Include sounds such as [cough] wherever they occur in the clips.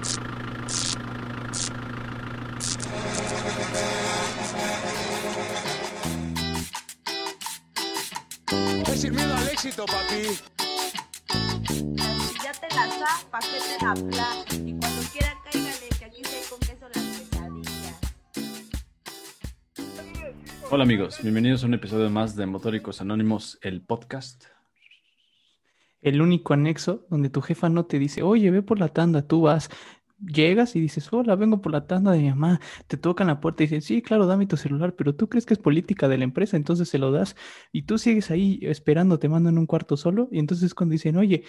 Es sin miedo al éxito, papi. Si ya te la sa, pa' que te la pla. Y cuando quiera cáigale, que aquí se con queso las quesadillas. Hola amigos, bienvenidos a un episodio más de Motóricos Anónimos, el podcast. El único anexo donde tu jefa no te dice, oye, ve por la tanda, tú vas, llegas y dices, hola, vengo por la tanda de mi mamá, te tocan la puerta y dicen, sí, claro, dame tu celular, pero tú crees que es política de la empresa, entonces se lo das y tú sigues ahí esperando, te mandan un cuarto solo y entonces cuando dicen, oye,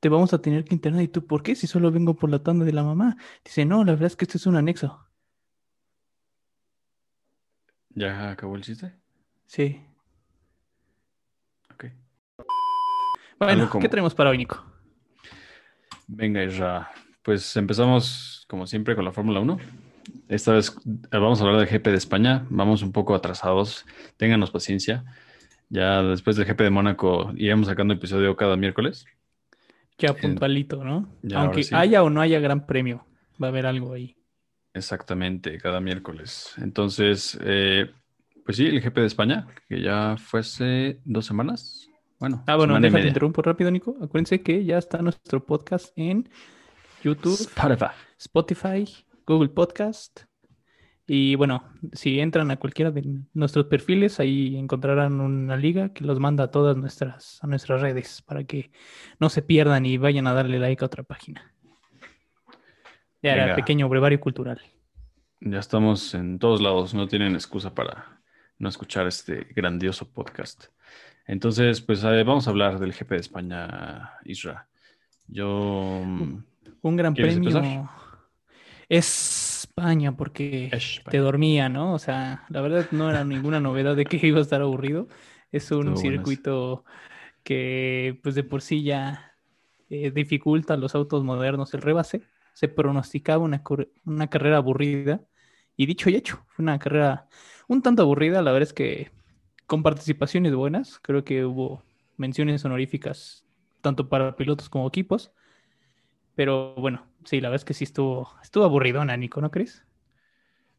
te vamos a tener que internar y tú, ¿por qué? Si solo vengo por la tanda de la mamá. Dice, no, la verdad es que esto es un anexo. ¿Ya acabó el chiste? Sí. Ok. Bueno, como- ¿qué tenemos para hoy, Nico? Venga, Isra. Pues empezamos como siempre con la Fórmula 1. Esta vez eh, vamos a hablar del GP de España. Vamos un poco atrasados. Ténganos paciencia. Ya después del GP de Mónaco iremos sacando episodio cada miércoles. Ya puntualito, ¿no? ya, Aunque sí. haya o no haya gran premio, va a haber algo ahí. Exactamente, cada miércoles. Entonces, eh, pues sí, el GP de España, que ya fue hace dos semanas. Bueno, Ah, bueno, déjate interrumpo rápido, Nico. Acuérdense que ya está nuestro podcast en YouTube, Spotify. Spotify, Google Podcast. Y bueno, si entran a cualquiera de nuestros perfiles, ahí encontrarán una liga que los manda a todas nuestras, a nuestras redes para que no se pierdan y vayan a darle like a otra página. Ya era pequeño brevario cultural. Ya estamos en todos lados, no tienen excusa para no escuchar este grandioso podcast. Entonces, pues vamos a hablar del GP de España, Isra. Yo... mm, Un gran ¿Quieres premio empezar? es España porque España. te dormía, ¿no? O sea, la verdad no era ninguna novedad de que iba a estar aburrido. Es un buenas. circuito que pues de por sí ya eh, dificulta a los autos modernos el rebase. Se pronosticaba una, una carrera aburrida y dicho y hecho, fue una carrera un tanto aburrida. La verdad es que con participaciones buenas, creo que hubo menciones honoríficas tanto para pilotos como equipos. Pero bueno, sí, la verdad es que sí estuvo, estuvo aburridona, Nico, ¿no crees?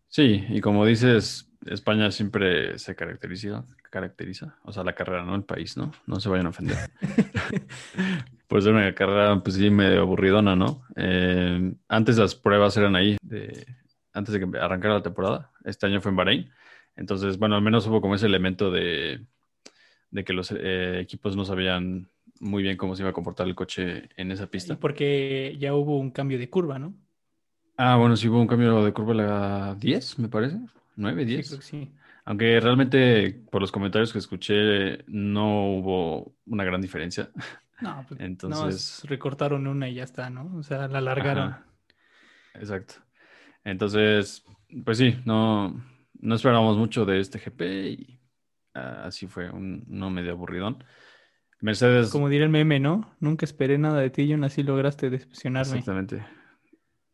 Sí, y como dices, España siempre se caracteriza, caracteriza, o sea, la carrera, no el país, ¿no? No se vayan a ofender. [laughs] Pues ser una carrera, pues sí, medio aburridona, ¿no? Eh, antes las pruebas eran ahí, de, antes de que arrancara la temporada. Este año fue en Bahrein. Entonces, bueno, al menos hubo como ese elemento de, de que los eh, equipos no sabían muy bien cómo se iba a comportar el coche en esa Y pista. porque ya hubo un cambio de curva, ¿no? Ah, bueno, sí hubo un cambio de curva a la 10, me parece. 9, Sí, 10. creo que sí. Aunque realmente por los comentarios que escuché no hubo una gran diferencia. No, pues Entonces- nomás recortaron una y ya está, ¿no? O sea, la alargaron. Ajá. Exacto. Entonces, pues sí, no, no esperábamos mucho de este GP y ah, así fue, un, no medio aburridón. Mercedes, Como diría el meme, ¿no? Nunca esperé nada de ti y aún así lograste decepcionarme. exactamente,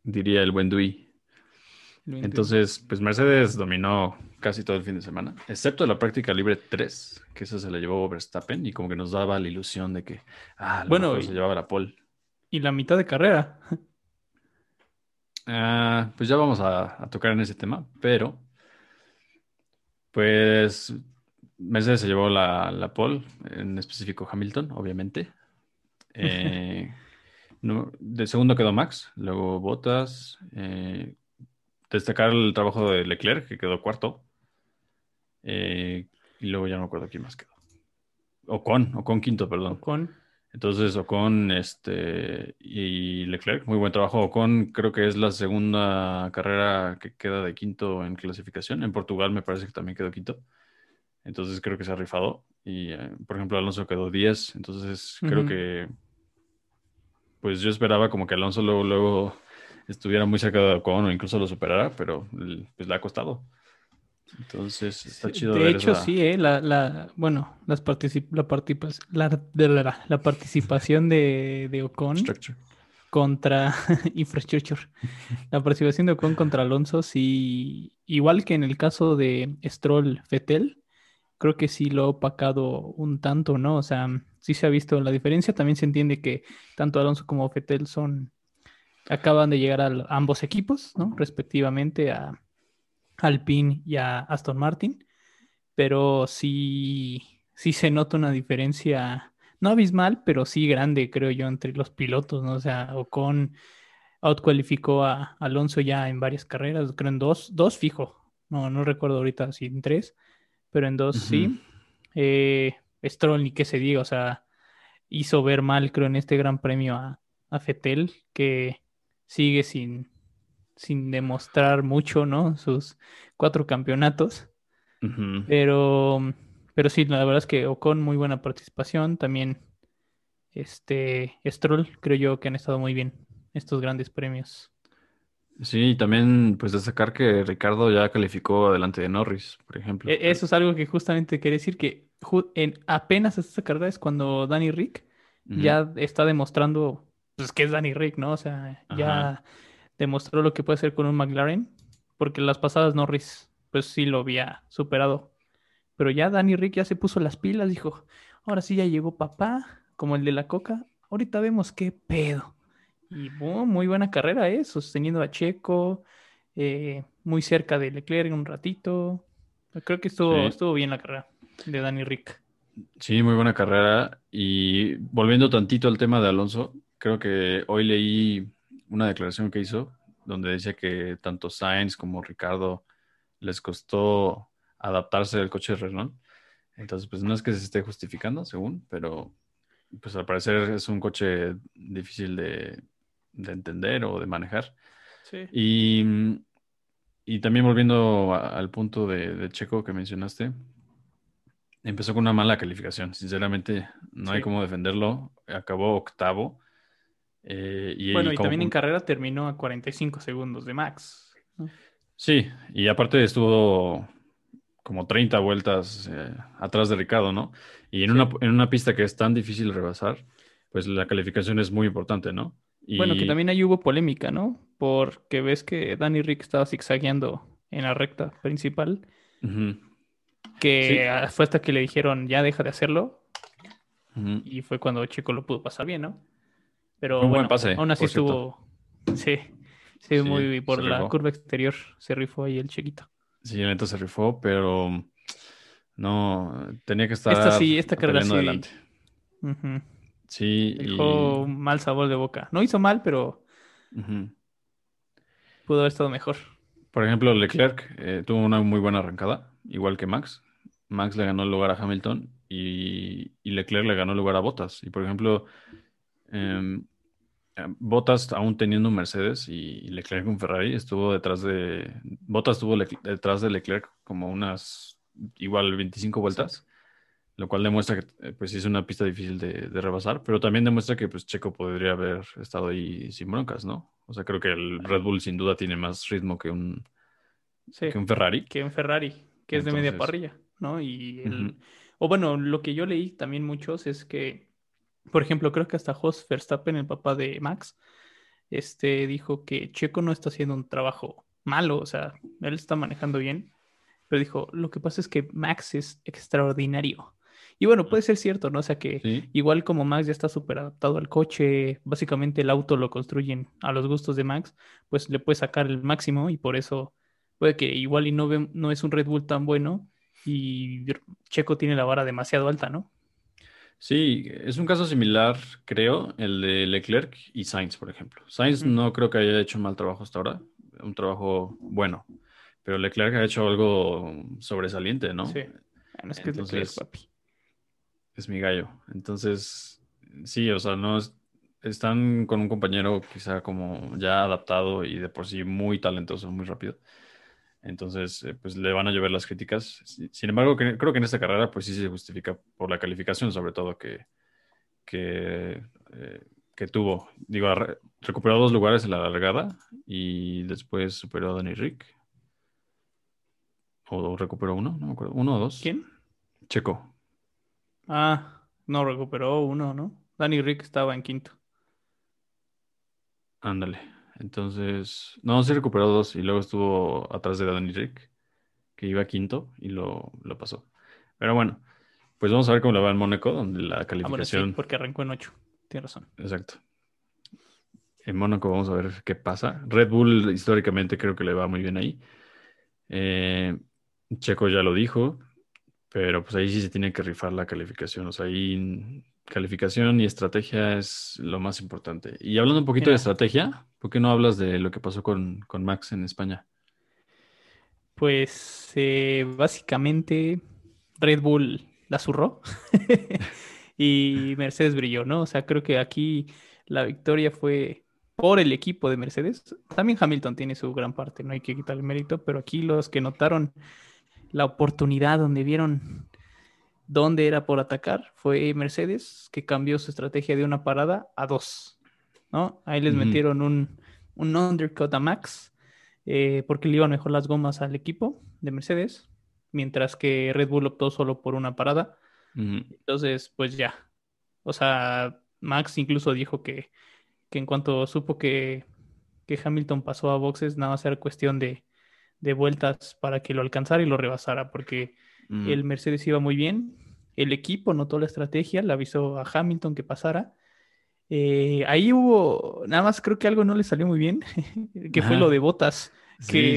diría el buen Dewey. El 21. Entonces, pues Mercedes dominó casi todo el fin de semana, excepto la práctica libre 3, que eso se la llevó Verstappen y como que nos daba la ilusión de que, ah, Bueno, y- se llevaba la pole. Y la mitad de carrera. Ah, pues ya vamos a, a tocar en ese tema, pero pues Mercedes se llevó la, la pole, en específico Hamilton, obviamente. Eh, no- de segundo quedó Max, luego Bottas. eh, destacar el trabajo de Leclerc, que quedó cuarto. eh, y luego ya no me acuerdo quién más quedó. Ocon, Ocon quinto, perdón. Con Entonces, Ocon este, y Leclerc, muy buen trabajo. Ocon creo que es la segunda carrera que queda de quinto en clasificación. En Portugal me parece que también quedó quinto. Entonces creo que se ha rifado. Y, eh, por ejemplo, Alonso quedó 10. Entonces creo que, pues yo esperaba como que Alonso luego, luego estuviera muy cerca de Ocon o incluso lo superara, pero pues le ha costado. Entonces está chido De ver hecho, esa- sí, ¿eh? La, la, bueno, las particip- la, la, de la, la participación de, de Ocon structure. contra [laughs] Infrastructure. La participación de Ocon contra Alonso, sí, igual que en el caso de Stroll Fetel, creo que sí lo ha opacado un tanto, ¿no? O sea, sí se ha visto la diferencia. También se entiende que tanto Alonso como Fetel son acaban de llegar a ambos equipos, ¿no? Respectivamente a Alpine y a Aston Martin, pero sí, sí se nota una diferencia, no abismal, pero sí grande, creo yo, entre los pilotos, ¿no? O sea, Ocon outcualificó a Alonso ya en varias carreras, creo en dos, dos fijo, no, no recuerdo ahorita si en tres, pero en dos sí. Eh, Stroll, ni qué se diga, o sea, hizo ver mal, creo, en este gran premio a, a Fetel, que sigue sin, sin demostrar mucho, ¿no? Sus cuatro campeonatos. Pero, pero sí, la verdad es que Ocon muy buena participación. También este Stroll, creo yo que han estado muy bien estos grandes premios. Sí, y también pues destacar que Ricardo ya calificó adelante de Norris, por ejemplo. E-, eso es algo que justamente quería decir que en apenas esta carrera es cuando Danny Rick ya está demostrando pues que es Danny Rick, ¿no? O sea, ya demostró lo que puede hacer con un McLaren, porque las pasadas Norris, pues sí lo había superado. Pero ya Danny Rick ya se puso las pilas, dijo, ahora sí ya llegó papá, como el de la coca, ahorita vemos qué pedo. Y muy buena carrera, ¿eh? Sosteniendo a Checo, eh, muy cerca de Leclerc en un ratito. Creo que estuvo, estuvo bien la carrera de Danny Rick. Sí, muy buena carrera. Y volviendo tantito al tema de Alonso, creo que hoy leí una declaración que hizo donde decía que tanto Sainz como Ricardo les costó adaptarse al coche de Renault. Entonces, pues no es que se esté justificando, según, pero pues al parecer es un coche difícil de, entender o de manejar. Sí. Y, también volviendo al punto de, Checo que mencionaste, empezó con una mala calificación. Sinceramente, no hay cómo defenderlo. Acabó octavo eh, bueno, y también en carrera terminó a 45 segundos de Max. Sí, y aparte estuvo como 30 vueltas eh, atrás de Ricardo, ¿no? Y en, una, en una pista que es tan difícil rebasar, pues la calificación es muy importante, ¿no? Bueno, que también ahí hubo polémica, ¿no? Porque ves que Danny Rick estaba zigzagueando en la recta principal. Que fue hasta que le dijeron, ya deja de hacerlo. Y fue cuando Chico lo pudo pasar bien, ¿no? Pero bueno, aún así estuvo. Sí, sí, muy por la curva exterior se rifó ahí el chiquito. Sí, el se rifó, pero no tenía que estar. Esta sí, esta carrera sí. adelante. Sí. Dejó mal sabor de boca. No hizo mal, pero pudo haber estado mejor. Por ejemplo, Leclerc eh, tuvo una muy buena arrancada, igual que Max. Max le ganó el lugar a Hamilton y, y Leclerc le ganó el lugar a Bottas. Y por ejemplo, eh, Bottas, aún teniendo un Mercedes y Leclerc un Ferrari, estuvo detrás de. Bottas estuvo detrás de Leclerc como unas igual 25 vueltas, lo cual demuestra que eh, pues es una pista difícil de, rebasar, pero también demuestra que pues Checo podría haber estado ahí sin broncas, ¿no? O sea, creo que el Red Bull sin duda tiene más ritmo que un, que un Ferrari. Que un Ferrari, que es de media parrilla, ¿no? Y O bueno, lo que yo leí también muchos es que por ejemplo, creo que hasta Jos Verstappen, el papá de Max, este, dijo que Checo no está haciendo un trabajo malo, o sea, él está manejando bien, pero dijo, lo que pasa es que Max es extraordinario. Y bueno, puede ser cierto, ¿no? O sea que igual como Max ya está súper adaptado al coche, básicamente el auto lo construyen a los gustos de Max, pues le puede sacar el máximo y por eso puede que igual y no, no es un Red Bull tan bueno y Checo tiene la vara demasiado alta, ¿no? Sí, es un caso similar, creo, el de Leclerc y Sainz, por ejemplo. Sainz no creo que haya hecho mal trabajo hasta ahora, un trabajo bueno, pero Leclerc ha hecho algo sobresaliente, ¿no? Sí, es que es papi. Es mi gallo. Entonces, sí, o sea, no están con un compañero quizá como ya adaptado y de por sí muy talentoso, muy rápido. Entonces, eh, pues le van a llover las críticas. Sin embargo, creo que en esta carrera, pues sí se justifica por la calificación, sobre todo que, que, eh, tuvo. Digo, recuperó dos lugares en la largada y después superó a Danny Rick. ¿O recuperó uno? No me acuerdo. ¿Uno o dos? ¿Quién? Checo. Ah, no, recuperó uno, ¿no? Danny Rick estaba en quinto. Ándale. Entonces, no, se recuperó dos y luego estuvo atrás de Danny Rick, que iba quinto y lo, pasó. Pero bueno, pues vamos a ver cómo le va en Mónaco, donde la ah, calificación. porque arrancó en ocho, tiene razón. Exacto. en Mónaco vamos a ver qué pasa. Red Bull históricamente creo que le va muy bien ahí. Eh, Checo ya lo dijo, pero pues ahí sí se tiene que rifar la calificación. O sea, ahí calificación y estrategia es lo más importante. Y hablando un poquito de estrategia, ¿por qué no hablas de lo que pasó con, con Max en España? Pues eh, básicamente Red Bull la zurró [laughs] y Mercedes brilló, ¿no? O sea, creo que aquí la victoria fue por el equipo de Mercedes. También Hamilton tiene su gran parte, no hay que quitarle mérito, pero aquí los que notaron la oportunidad donde vieron dónde era por atacar fue Mercedes, que cambió su estrategia de una parada a dos, ¿no? Ahí les metieron un, un undercut a Max eh, porque le iban mejor las gomas al equipo de Mercedes, mientras que Red Bull optó solo por una parada. Entonces, pues ya. O sea, Max incluso dijo que, que en cuanto supo que, que Hamilton pasó a boxes, nada más era cuestión de, de vueltas para que lo alcanzara y lo rebasara, porque Ujú. el Mercedes iba muy bien. El equipo notó la estrategia, le avisó a Hamilton que pasara. Eh, ahí hubo, nada más creo que algo no le salió muy bien, [laughs] que fue lo de botas, Sí, sí,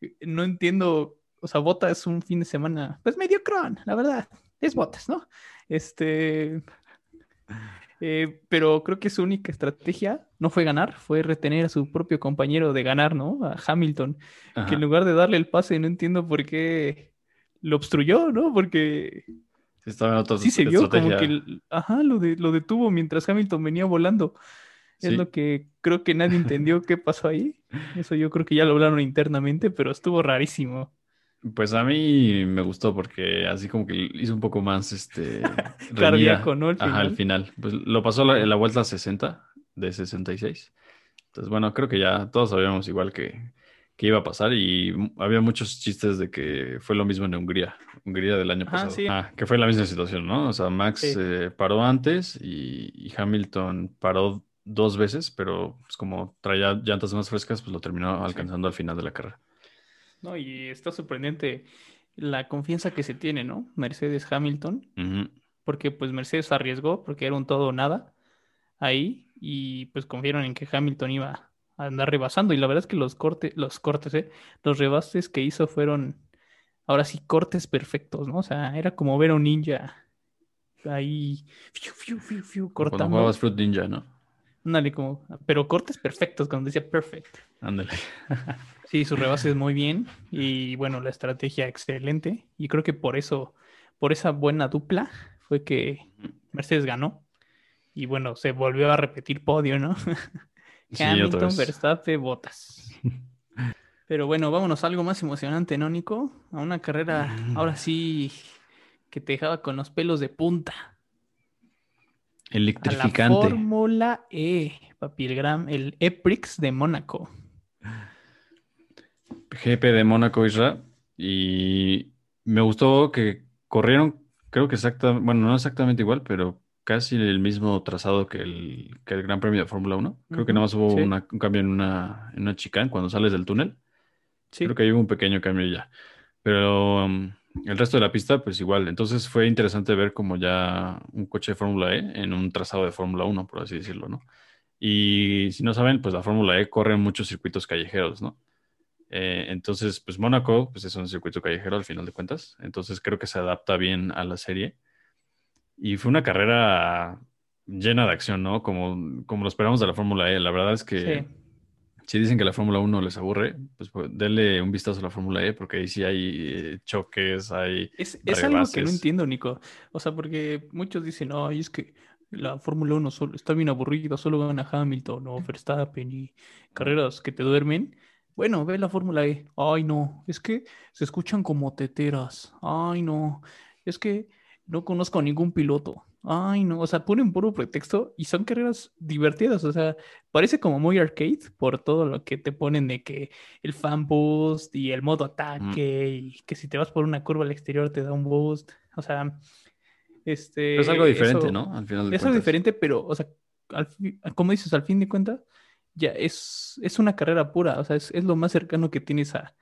sí. que no entiendo, o sea, Botas es un fin de semana, pues medio cron, la verdad, es Botas, ¿no? Este, eh, pero creo que su única estrategia no fue ganar, fue retener a su propio compañero de ganar, ¿no? A Hamilton, que en lugar de darle el pase, no entiendo por qué lo obstruyó, ¿no? Porque Sí, estaba en otra sí se vio como que, ajá, lo, de, lo detuvo mientras Hamilton venía volando. Es Sí. lo que creo que nadie entendió qué pasó ahí. Eso yo creo que ya lo hablaron internamente, pero estuvo rarísimo. Pues a mí me gustó porque así como que hizo un poco más este [laughs] con, ¿no? Al Ajá, al final. final. Pues lo pasó la, en la vuelta 60 de 66. Entonces, bueno, creo que ya todos sabíamos igual que, que iba a pasar y había muchos chistes de que fue lo mismo en Hungría, Hungría del año Ajá, pasado. sí. Ah, que fue la misma situación, ¿no? O sea, Max Sí. eh, paró antes y, y Hamilton paró dos veces, pero pues como traía llantas más frescas, pues lo terminó alcanzando al final de la carrera. No, y está sorprendente la confianza que se tiene, ¿no? Mercedes Hamilton, porque pues Mercedes arriesgó, porque era un todo o nada ahí, y pues confiaron en que Hamilton iba a andar rebasando. Y la verdad es que los cortes, los cortes, ¿eh? Los rebases que hizo fueron, ahora sí, cortes perfectos, ¿no? O sea, era como ver a un ninja ahí, fiu, fiu, fiu, fiu, Cuando cortando. jugabas Fruit Ninja, ¿no? Ándale, como, pero cortes perfectos, cuando decía perfect. Ándale. [laughs] Sí, su rebase es muy bien y bueno, la estrategia excelente y creo que por eso, por esa buena dupla fue que Mercedes ganó y bueno, se volvió a repetir podio, ¿no? [laughs] Sí, Hamilton. Verstappen, Bottas. [laughs] Pero bueno, vámonos a algo más emocionante, ¿no, Nico? A una carrera, Mm. ahora sí, que te dejaba con los pelos de punta. A la Electrificante. Fórmula E, papi, el, gran, el EPRIX de Mónaco. GP de Mónaco, Isra. Y me gustó que corrieron, creo que exactamente, bueno, no exactamente igual, pero casi el mismo trazado que el, que el Gran Premio de Fórmula 1. Creo que nada más hubo sí. una- un cambio en una, en una chicane cuando sales del túnel. Sí, Creo que hay un pequeño cambio ya. Pero um, el resto de la pista, pues igual. Entonces fue interesante ver como ya un coche de Fórmula E en un trazado de Fórmula 1, por así decirlo, ¿no? Y si no saben, pues la Fórmula E corre en muchos circuitos callejeros, ¿no? Eh, entonces, pues Mónaco, pues es un circuito callejero al final de cuentas. Entonces creo que se adapta bien a la serie. Y fue una carrera llena de acción, ¿no? Como, como lo esperamos de la Fórmula E. La verdad es que sí. si dicen que la Fórmula 1 les aburre, pues, pues denle un vistazo a la Fórmula E, porque ahí sí hay eh, choques, hay... Es, es algo que no entiendo, Nico. O sea, porque muchos dicen, ay, es que la Fórmula 1 solo, está bien aburrida, solo gana Hamilton o Verstappen y carreras que te duermen. Bueno, ve la Fórmula E. Ay, no, es que se escuchan como teteras. Ay, no, es que no conozco a ningún piloto. Ay, no, o sea, ponen puro pretexto y son carreras divertidas. O sea, parece como muy arcade por todo lo que te ponen de que el fan boost y el modo ataque y que si te vas por una curva al exterior te da un boost. O sea, este... Pero es algo diferente, eso- ¿no? Al final de Es algo diferente, pero, o sea, al como dices, al fin de cuentas, ya es, es una carrera pura. O sea, es, es lo más cercano que tienes a,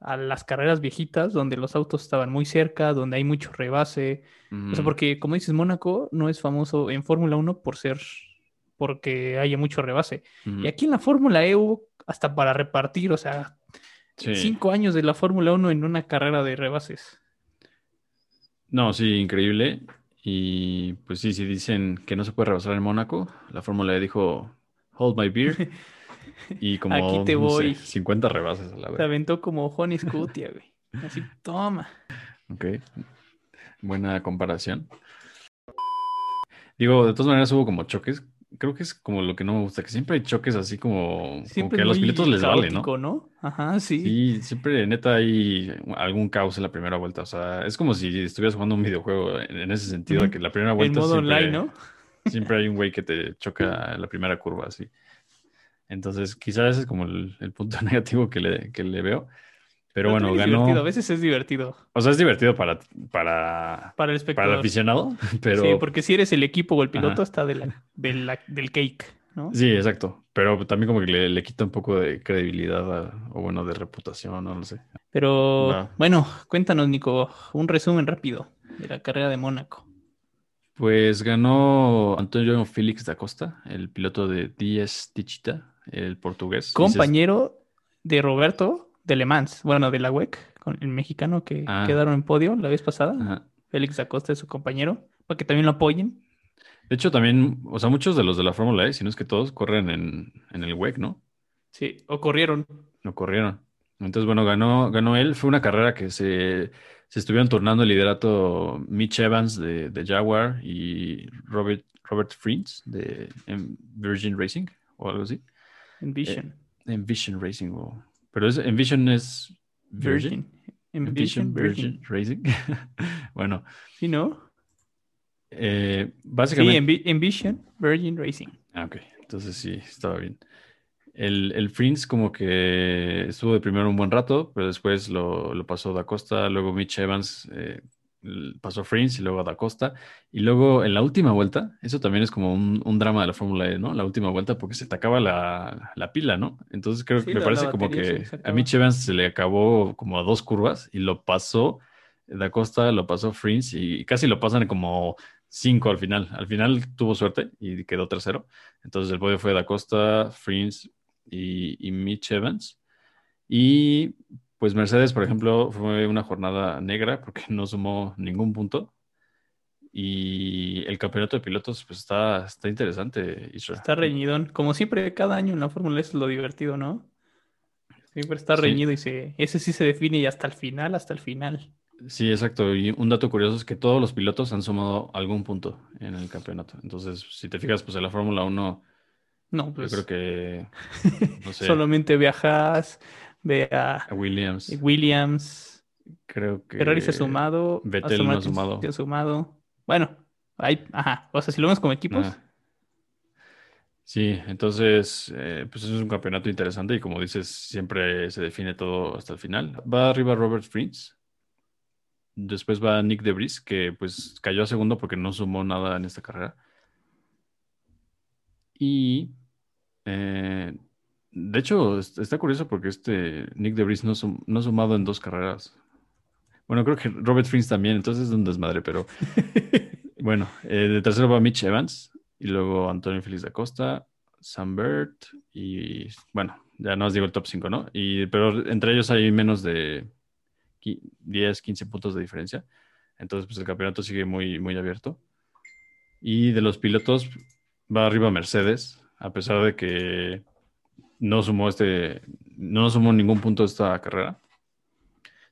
a las carreras viejitas, donde los autos estaban muy cerca, donde hay mucho rebase. O sea, Ujú. porque, como dices, Mónaco no es famoso en Fórmula 1 por ser porque haya mucho rebase. Ujú. Y aquí en la Fórmula E hubo hasta para repartir, o sea, Sí. cinco años de la Fórmula 1 en una carrera de rebases. No, sí, increíble. Y pues sí, si dicen que no se puede rebasar en Mónaco, la Fórmula E dijo, hold my beer. [laughs] Y como Aquí te no sé, voy. 50 rebases a la Se vez. aventó como Juan Scutia, güey. Así, toma. Ok, buena comparación. Digo, de todas maneras hubo como choques. Creo que es como lo que no me gusta, que siempre hay choques así como, como que a los pilotos les vale, ¿no? Ajá, sí. Sí, siempre neta hay algún caos en la primera vuelta. O sea, es como si estuvieras jugando un videojuego en, en ese sentido, que la primera en vuelta modo siempre, online, ¿no? siempre hay un güey que te choca en la primera curva, así. Entonces, quizás ese es como el, el punto [laughs] negativo que le, que le veo. Pero bueno, es divertido, ganó. A veces es divertido O sea, es divertido para, para, para el para el aficionado, [laughs] pero Sí, porque si eres el equipo o el piloto, Ajá. está de la, de la- del cake, ¿no? sí, exacto. Pero también como que le, le quita un poco de credibilidad a- o bueno, de reputación, no lo sé. Pero bueno, cuéntanos, Nico, un resumen rápido de la carrera de Mónaco. Pues ganó Antonio Félix da Costa, el piloto de DS Tichita, el portugués. Compañero de Roberto de Le Mans, bueno, de la WEC, con el mexicano que Ah. quedaron en podio la vez pasada. Ajá. Félix Acosta es su compañero, para que también lo apoyen. De hecho, también, o sea, muchos de los de la Fórmula E, si no es que todos, corren en, en el WEC, ¿no? Sí, o corrieron. No corrieron. Entonces, bueno, ganó, ganó él. Fue una carrera que se, se estuvieron turnando el liderato Mitch Evans de, de Jaguar y Robert, Robert Friends de em, Virgin Racing o algo así. En Vision. Envision Racing. o- pero es, Envision es Virgin. Virgin. En Vision, Virgin. Racing. [laughs] bueno, ¿Sí, no? eh, Sí, básicamente. en, Vi- en Vision, Virgin Racing. Ah, ok. Entonces sí, estaba bien. El, el como que estuvo de primero un buen rato, pero después lo, lo pasó Da Costa, luego Mitch Evans eh, pasó Prince y luego a Da Costa. Y luego en la última vuelta, eso también es como un, un drama de la Fórmula E, ¿no? La última vuelta porque se te acaba la, la pila, ¿no? Entonces creo Sí, que me la- parece la como que a. Mitch Evans se le acabó como a dos curvas y lo pasó Da Costa, lo pasó Prince y casi lo pasan como cinco al final. Al final tuvo suerte y quedó tercero. Entonces el podio fue Da Costa, Frins y, y Mitch Evans. Y pues Mercedes, por ejemplo, fue una jornada negra porque [laughs] no sumó ningún punto. Y el campeonato de pilotos pues está, está interesante, Isra. Está reñidón. Como siempre, cada año en la Fórmula es lo divertido, ¿no? Siempre está Sí. reñido y se, ese sí se define y hasta el final, hasta el final. Sí, exacto. Y un dato curioso es que todos los pilotos han sumado algún punto en el campeonato. Entonces, si te fijas, pues en la Fórmula 1, No, pues yo creo que, [laughs] no sé, solamente Haas, ve a a Williams, Williams, creo que... Ferrari se ha sumado, Vettel no ha sumado. se ha sumado. Bueno, hay, ajá, o sea, si lo vemos como equipos, Ajá. Sí, entonces, eh, pues es un campeonato interesante y como dices, siempre se define todo hasta el final. Va arriba Robert Frins, después va Nick Debris, que pues cayó a segundo porque no sumó nada en esta carrera. Y, eh, de hecho, es- está curioso porque este Nick Debris no, sum- no ha sumado en dos carreras. Bueno, creo que Robert Frins también, entonces es un desmadre, pero [laughs] bueno, eh, de tercero va Mitch Evans y luego Antonio Félix da Costa, Sam Burt y bueno, ya no os digo el top 5, ¿no? Y, pero entre ellos hay menos de qui- 10, 15 puntos de diferencia. Entonces, pues el campeonato sigue muy, muy abierto. Y de los pilotos va arriba Mercedes, a pesar de que no sumó este, no sumó ningún punto esta carrera.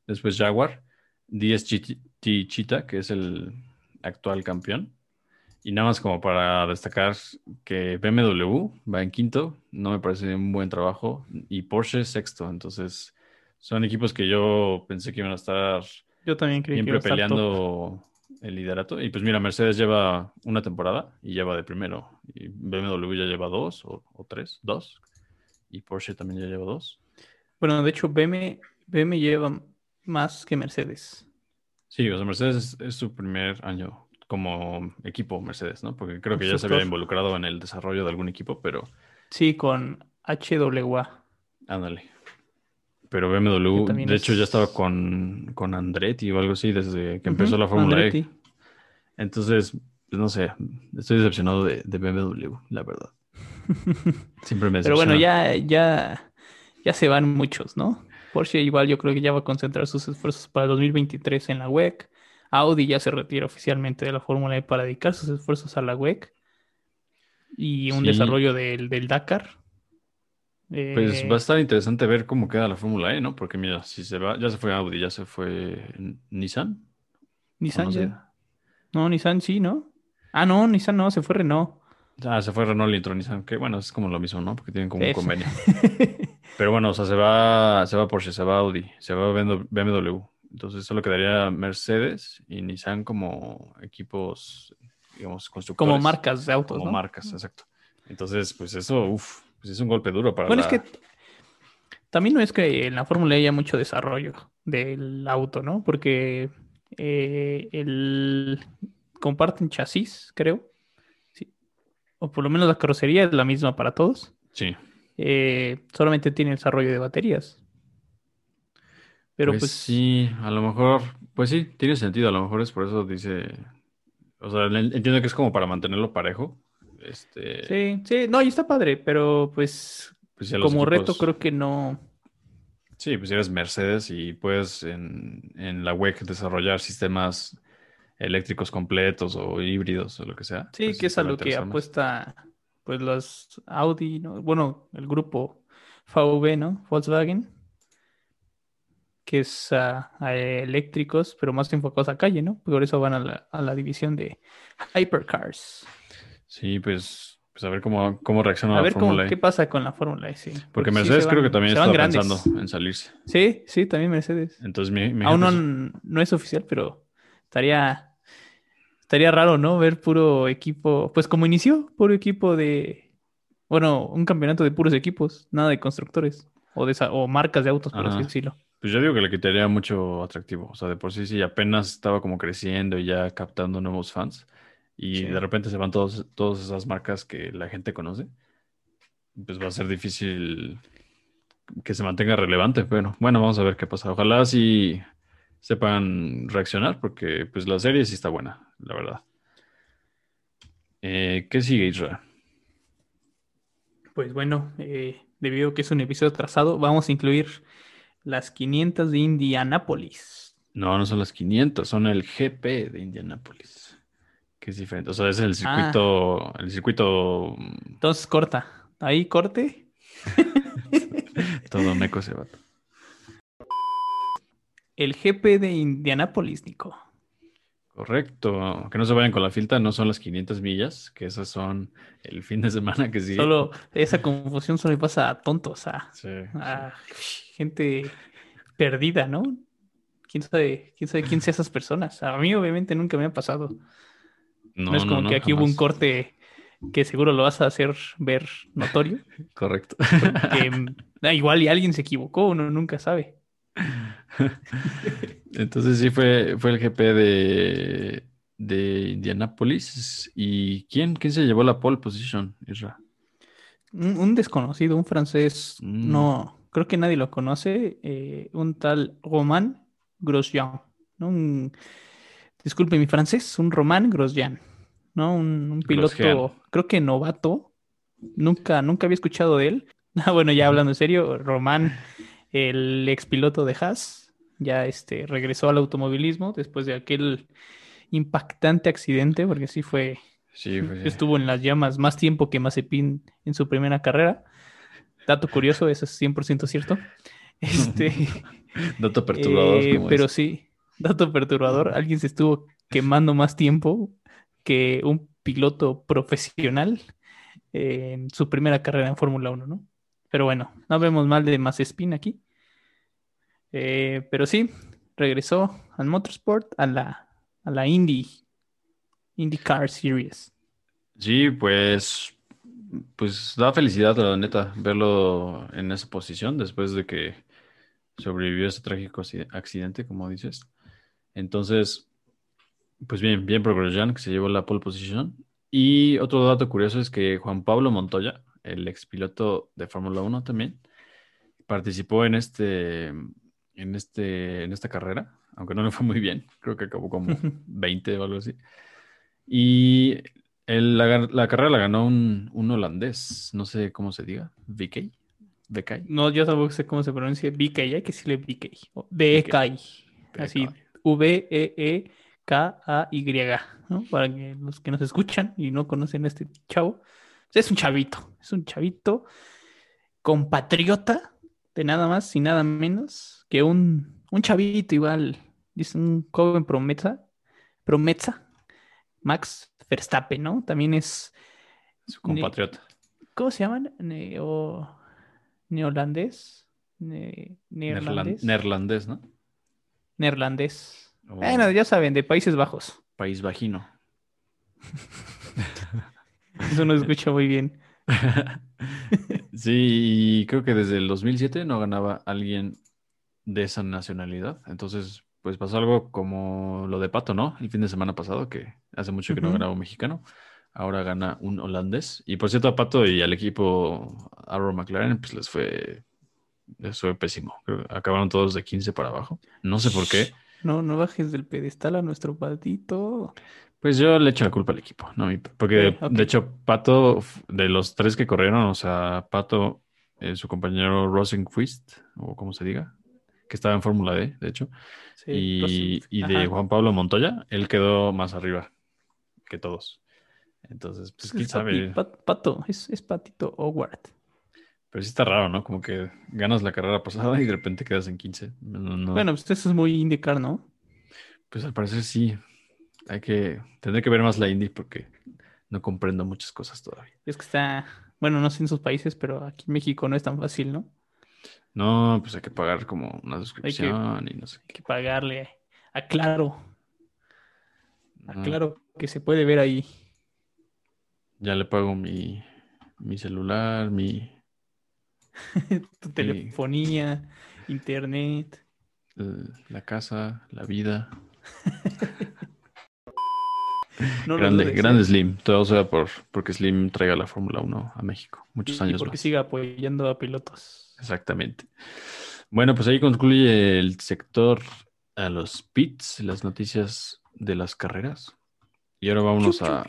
Después Jaguar, DS GT Cheetah, que es el actual campeón. Y nada más como para destacar que BMW va en quinto, no me parece un buen trabajo, y Porsche sexto. Entonces, son equipos que yo pensé que iban a estar yo también creí siempre peleando el liderato. Y pues mira, Mercedes lleva una temporada y lleva de primero. Y BMW ya lleva dos o, o tres, dos. Y Porsche también ya lleva dos. Bueno, de hecho, BM, BM lleva más que Mercedes. Sí, o sea, Mercedes es, es su primer año como equipo Mercedes, ¿no? Porque creo que ya se había involucrado en el desarrollo de algún equipo, pero Sí, con HWA. ándale. Pero BMW, de es- hecho, ya estaba con, con Andretti o algo así desde que empezó la Fórmula E. Entonces, pues no sé, estoy decepcionado de, de BMW, la verdad. [laughs] Siempre me Pero bueno, ya, ya, ya se van muchos, ¿no? Porsche igual yo creo que ya va a concentrar sus esfuerzos para el 2023 en la WEC. Audi ya se retira oficialmente de la Fórmula E para dedicar sus esfuerzos a la WEC. Y un Sí. desarrollo del, del Dakar. Pues Eh, va a estar interesante ver cómo queda la Fórmula E, ¿no? Porque mira, si se va, ya se fue Audi, ya se fue Nissan. ¿o Nissan no ya. No, Nissan sí, ¿no? Ah, no, Nissan no, se fue Renault. Ah, se fue Renault y entró Nissan, que bueno, es como lo mismo, ¿no? Porque tienen como un convenio. [laughs] Pero bueno, o sea, se va, se va Porsche, se va Audi, se va BMW. Entonces solo quedaría Mercedes y Nissan como equipos, digamos, constructores. Como marcas de autos, Como ¿no? marcas, exacto. Entonces, pues eso, uff, pues es un golpe duro para Bueno, la- es que también no es que en la Fórmula E haya mucho desarrollo del auto, ¿no? Porque eh, el... comparten chasis, creo. O por lo menos la carrocería es la misma para todos. Sí. Eh, solamente tiene desarrollo de baterías. Pero pues, pues, sí, a lo mejor, pues sí, tiene sentido, a lo mejor es por eso dice, o sea, entiendo que es como para mantenerlo parejo. Este, sí, sí, no, y está padre, pero pues pues como reto creo que no. Sí, pues eres Mercedes y puedes en, en la WEC desarrollar sistemas eléctricos completos o híbridos o lo que sea. Sí, pues que es a lo que más. apuesta pues los Audi, ¿no? Bueno, el grupo VW, ¿no? Volkswagen, que es a, a eléctricos, pero más enfocados a calle, ¿no? Por eso van a la, a la división de hypercars. Sí, pues, pues a ver cómo, cómo reacciona A la ver cómo, Fórmula E. qué pasa con la Fórmula E, sí. Porque Mercedes creo que también está pensando en salirse. Sí, sí, también Mercedes. Entonces, mi, Aún no, no es oficial, pero estaría, estaría raro, ¿no? Ver puro equipo, pues como inició, puro equipo de, bueno, un campeonato de puros equipos, nada de constructores o, de, esa- o marcas de autos, por así Ajá. decirlo. Pues yo digo que le quitaría mucho atractivo. O sea, de por sí, sí, apenas estaba como creciendo y ya captando nuevos fans. Y Sí. de repente se van todos, todas esas marcas que la gente conoce. Pues va a ser difícil que se mantenga relevante. Pero bueno, vamos a ver qué pasa. Ojalá sí sepan reaccionar, porque pues la serie sí está buena, la verdad. Eh, ¿qué sigue, Israel? Pues bueno, eh, debido a que es un episodio trazado, vamos a incluir las 500 de Indianápolis. No, no son las 500, son el GP de Indianápolis. Que es diferente. O sea, es el Ah. circuito, el circuito mm, Entonces corta, ahí corte. [laughs] todo meco ese vato. El GP de Indianápolis, Nico. Correcto. Que no se vayan con la filta, no son las 500 millas, que esas son el fin de semana que sigue. Solo esa confusión solo pasa a tontos, a, Sí, a gente perdida, ¿no? ¿Quién sabe, quién sabe quién sea esas personas? A mí obviamente nunca me ha pasado. sí. No, es como que aquí hubo un corte que seguro lo vas a hacer ver notorio. [laughs] Correcto. Mm, da igual y alguien se equivocó, uno nunca sabe. [laughs] Entonces sí fue, fue el GP de, de Indianápolis. ¿Y quién, quién se llevó la pole position, Isra? Un, un desconocido, un francés, Mm. no, creo que nadie lo conoce, eh, un tal Romain Grosjean, ¿no? Un- disculpe mi francés, un Romain Grosjean, ¿no? Un, un piloto, Grosjean. creo que novato, nunca, nunca había escuchado de él. [laughs] Ah, bueno, ya hablando en serio, Román, el expiloto de Haas, ya este, regresó al automovilismo después de aquel impactante accidente, porque sí fue, Sí, sí. estuvo en las llamas más tiempo que Mazepin en su primera carrera. Dato curioso, eso es 100% cierto. [laughs] Este, [laughs] Dato perturbador. eh, pero sí, dato perturbador, alguien se estuvo quemando más tiempo que un piloto profesional en su primera carrera en Fórmula 1, ¿no? Pero bueno, no vemos mal de Mazepin aquí. Eh, pero sí, regresó al Motorsport, a la, a la Indy, IndyCar Series. Sí, pues, pues da felicidad, la neta, verlo en esa posición después de que sobrevivió a ese trágico acci- accidente, como dices. Entonces, pues bien, bien por Grosjean, que se llevó la pole position. Y otro dato curioso es que Juan Pablo Montoya, el expiloto de Fórmula 1 también, participó en este, en este, en esta carrera, aunque no le fue muy bien, creo que acabó como [laughs] 20 o algo así. Y el- la, carrera la ganó un, un holandés, no sé cómo se diga, VK. No, yo tampoco sé cómo se pronuncia BK, hay que decirle BK. BK. Así. V-E-E-K-A-Y, ¿no? Para que los que nos escuchan y no conocen a este chavo, es un chavito, es un chavito compatriota de nada más y nada menos que un, un chavito igual, dice un joven promesa, promesa, Max Verstappen, ¿no? También es, Su compatriota. ¿cómo se llaman? Neo, neolandés, Ne- Neerlan- neerlandés, neerlandés, ¿no? neerlandés. Ya saben, de Países Bajos. País vagino. [laughs] Eso no escucha muy bien. [laughs] [laughs] Sí, y creo que desde el 2007 no ganaba alguien de esa nacionalidad. Entonces, pues pasó algo como lo de Pato, ¿no? El fin de semana pasado, que hace mucho que no ganaba un mexicano. Ahora gana un holandés. Y por cierto, a Pato y al equipo Arrow McLaren, pues les fue, les fue pésimo. Creo que acabaron todos de 15 para abajo. No sé por qué. No, no bajes del pedestal a nuestro patito. Pues yo le echo la culpa al equipo, ¿no? Porque Ok, ok. de hecho, Pato, de los tres que corrieron, o sea, Pato, eh, su compañero Rosenquist, o como se diga, que estaba en Fórmula D, de hecho, Sí, y, y de Ajá. Juan Pablo Montoya, él quedó más arriba que todos. Entonces, pues quién Es sabe. papi- pat- pato, es, es patito Howard. Pero sí está raro, ¿no? Como que ganas la carrera pasada y de repente quedas en 15. No, no- Bueno, pues eso es muy indicar, ¿no? Pues al parecer sí. Hay que, tendré que ver más la Indy porque no comprendo muchas cosas todavía. Es que está, bueno, no sé en sus países, pero aquí en México no es tan fácil, ¿no? No, pues hay que pagar como una suscripción y no sé Hay que pagarle a Claro, a Claro que se puede ver ahí. Ya le pago mi, mi celular, mi [laughs] Tu telefonía, internet. la casa, la vida. [laughs] No grande, grande ¿eh? Slim. Todo sea por porque Slim traiga la Fórmula 1 a México. Muchos Y- y años porque más. siga apoyando a pilotos. Exactamente. Bueno, pues ahí concluye el sector a los pits, las noticias de las carreras. Y ahora vámonos a,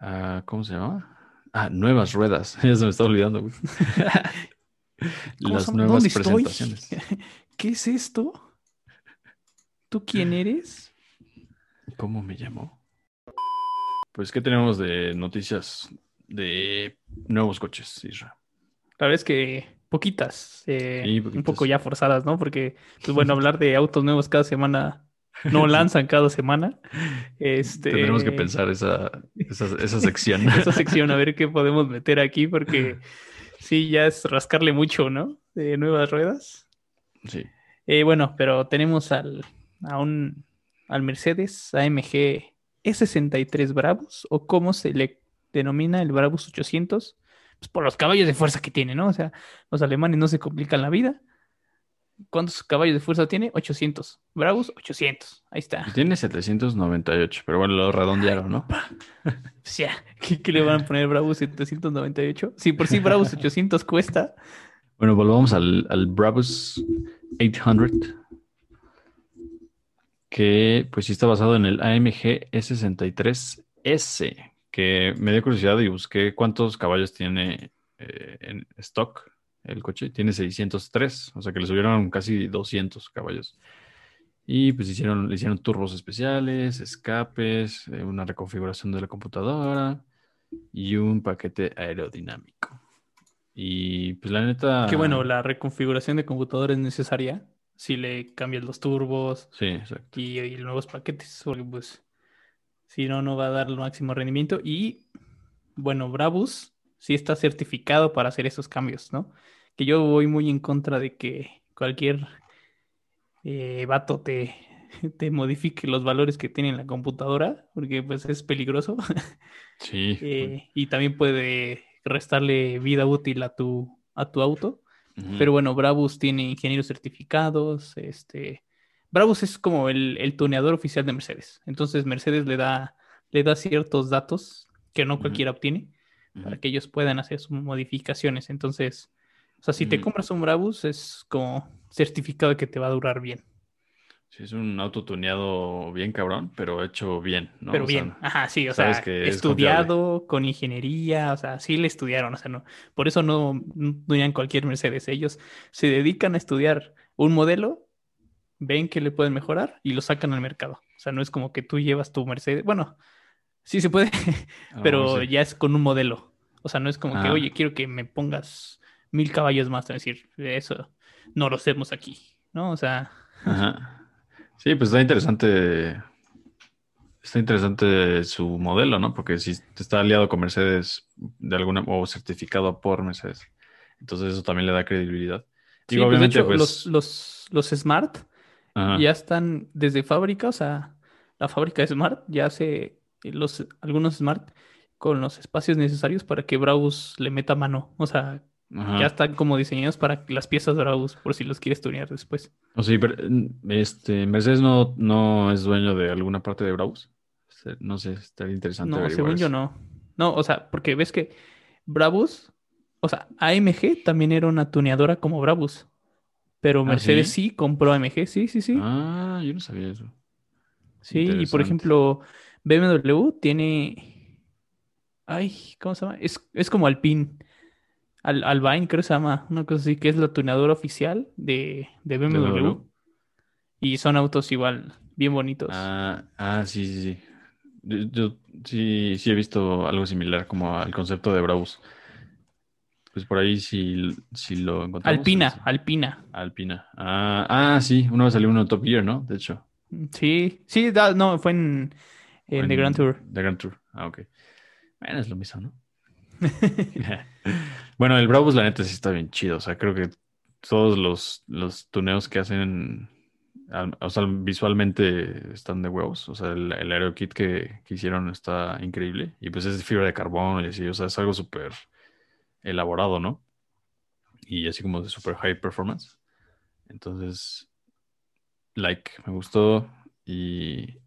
a- ¿cómo se llama? Ah, nuevas ruedas. [laughs] Ya se me está olvidando, güey. [laughs] ¿Cómo Las nuevas ¿Dónde estoy? [laughs] ¿Qué es esto? ¿Tú quién eres? ¿Cómo me llamo? Pues, ¿qué tenemos de noticias de nuevos coches, Isra? La verdad es que poquitas, eh, Sí, un poquitas. poco ya forzadas, ¿no? Porque, pues bueno, hablar de autos nuevos cada semana, no [laughs] lanzan cada semana. Este, Tendremos que pensar esa, esa, esa sección. [laughs] esa sección, a ver qué [laughs] podemos meter aquí, porque sí, ya es rascarle mucho, ¿no? De nuevas ruedas. Sí. Eh, bueno, pero tenemos al, a un, al Mercedes AMG E63 Bravos, o cómo se le denomina el Bravos 800, pues por los caballos de fuerza que tiene, ¿no? O sea, los alemanes no se complican la vida. ¿Cuántos caballos de fuerza tiene? 800. Bravos, 800. Ahí está. Y tiene 798, pero bueno, lo redondearon, ¿no? O sea, ¿qué, qué le van a poner Bravos 798? Si por sí Bravos 800 cuesta. Bueno, volvamos al, al Brabus 800, que pues sí está basado en el AMG E63S, que me dio curiosidad y busqué cuántos caballos tiene eh, en stock el coche. Tiene 603, o sea que le subieron casi 200 caballos. Y pues hicieron, le hicieron turbos especiales, escapes, eh, una reconfiguración de la computadora y un paquete aerodinámico. Y pues la neta... Que bueno, la reconfiguración de computador es necesaria. Si le cambias los turbos Sí, exacto. y, y nuevos paquetes, porque pues si no, no va a dar el máximo rendimiento. Y bueno, Brabus sí está certificado para hacer esos cambios, ¿no? Que yo voy muy en contra de que cualquier eh, vato te, [laughs] te modifique los valores que tiene en la computadora, porque pues es peligroso. [laughs] Sí. Eh, y también puede restarle vida útil a tu, a tu auto. Pero bueno, Brabus tiene ingenieros certificados. Este, Brabus es como el, el tuneador oficial de Mercedes. Entonces Mercedes le da, le da ciertos datos que no cualquiera obtiene. Para que ellos puedan hacer sus modificaciones. Entonces, o sea, si te Ujú. compras un Brabus es como certificado de que te va a durar bien. Sí, es un auto tuneado bien cabrón, pero hecho bien, ¿no? Pero O sea, bien, ajá, sí, o sea, es estudiado con ingeniería, o sea, sí le estudiaron, o sea, no, por eso no, no tunean cualquier Mercedes, ellos se dedican a estudiar un modelo, ven que le pueden mejorar y lo sacan al mercado, o sea, no es como que tú llevas tu Mercedes, bueno, sí se puede, ah, [laughs] pero sí. ya es con un modelo, o sea, no es como que, Ah. oye, quiero que me pongas mil caballos más, es decir, eso no lo hacemos aquí, ¿no? O sea, Ajá. Sí, pues está interesante. Está interesante su modelo, ¿no? Porque si está aliado con Mercedes de alguna o certificado por Mercedes. Entonces eso también le da credibilidad. sí, pues, de obviamente, hecho, pues. los, los, los Smart ajá. ya están desde fábrica, o sea, la fábrica Smart ya hace los, algunos Smart con los espacios necesarios para que Brabus le meta mano. O sea, Ajá. ya están como diseñados para las piezas de Brabus, por si los quieres tunear después. O sí, pero, este, Mercedes no, no es dueño de alguna parte de Brabus. Este, No sé, estaría interesante No, según yo no. No, o sea, porque ves que Brabus, o sea, AMG también era una tuneadora como Brabus. Pero ¿Ah, Mercedes sí? sí compró AMG, sí, sí, sí. Ah, yo no sabía eso. Sí, y por ejemplo, BMW tiene. Ay, ¿cómo se llama? Es, es como Alpine. Al, Albine, creo que se llama. Una cosa así, que es la tuneadora oficial de, de BMW. BMW. Y son autos igual, bien bonitos. Ah, ah, sí, sí, sí. Yo, yo sí, sí he visto algo similar como al concepto de Brabus. Pues por ahí si, si lo encontramos. Alpina, Alpina. Alpina. Ah, ah, sí, vez salió uno en Top Gear, ¿no? De hecho. Sí, sí, da- no, fue en, en The Grand Tour. The Grand Tour. Ah, ok. Bueno, es lo mismo, ¿no? [laughs] [laughs] bueno, el Brabus, la neta, sí está bien chido. O sea, creo que todos los, los tuneos que hacen, al- o sea, visualmente están de huevos. O sea, el, el aerokit que, que hicieron está increíble. Y pues es de fibra de carbono y así. O sea, es algo súper elaborado, ¿no? Y así como de súper high performance. Entonces, like, me gustó y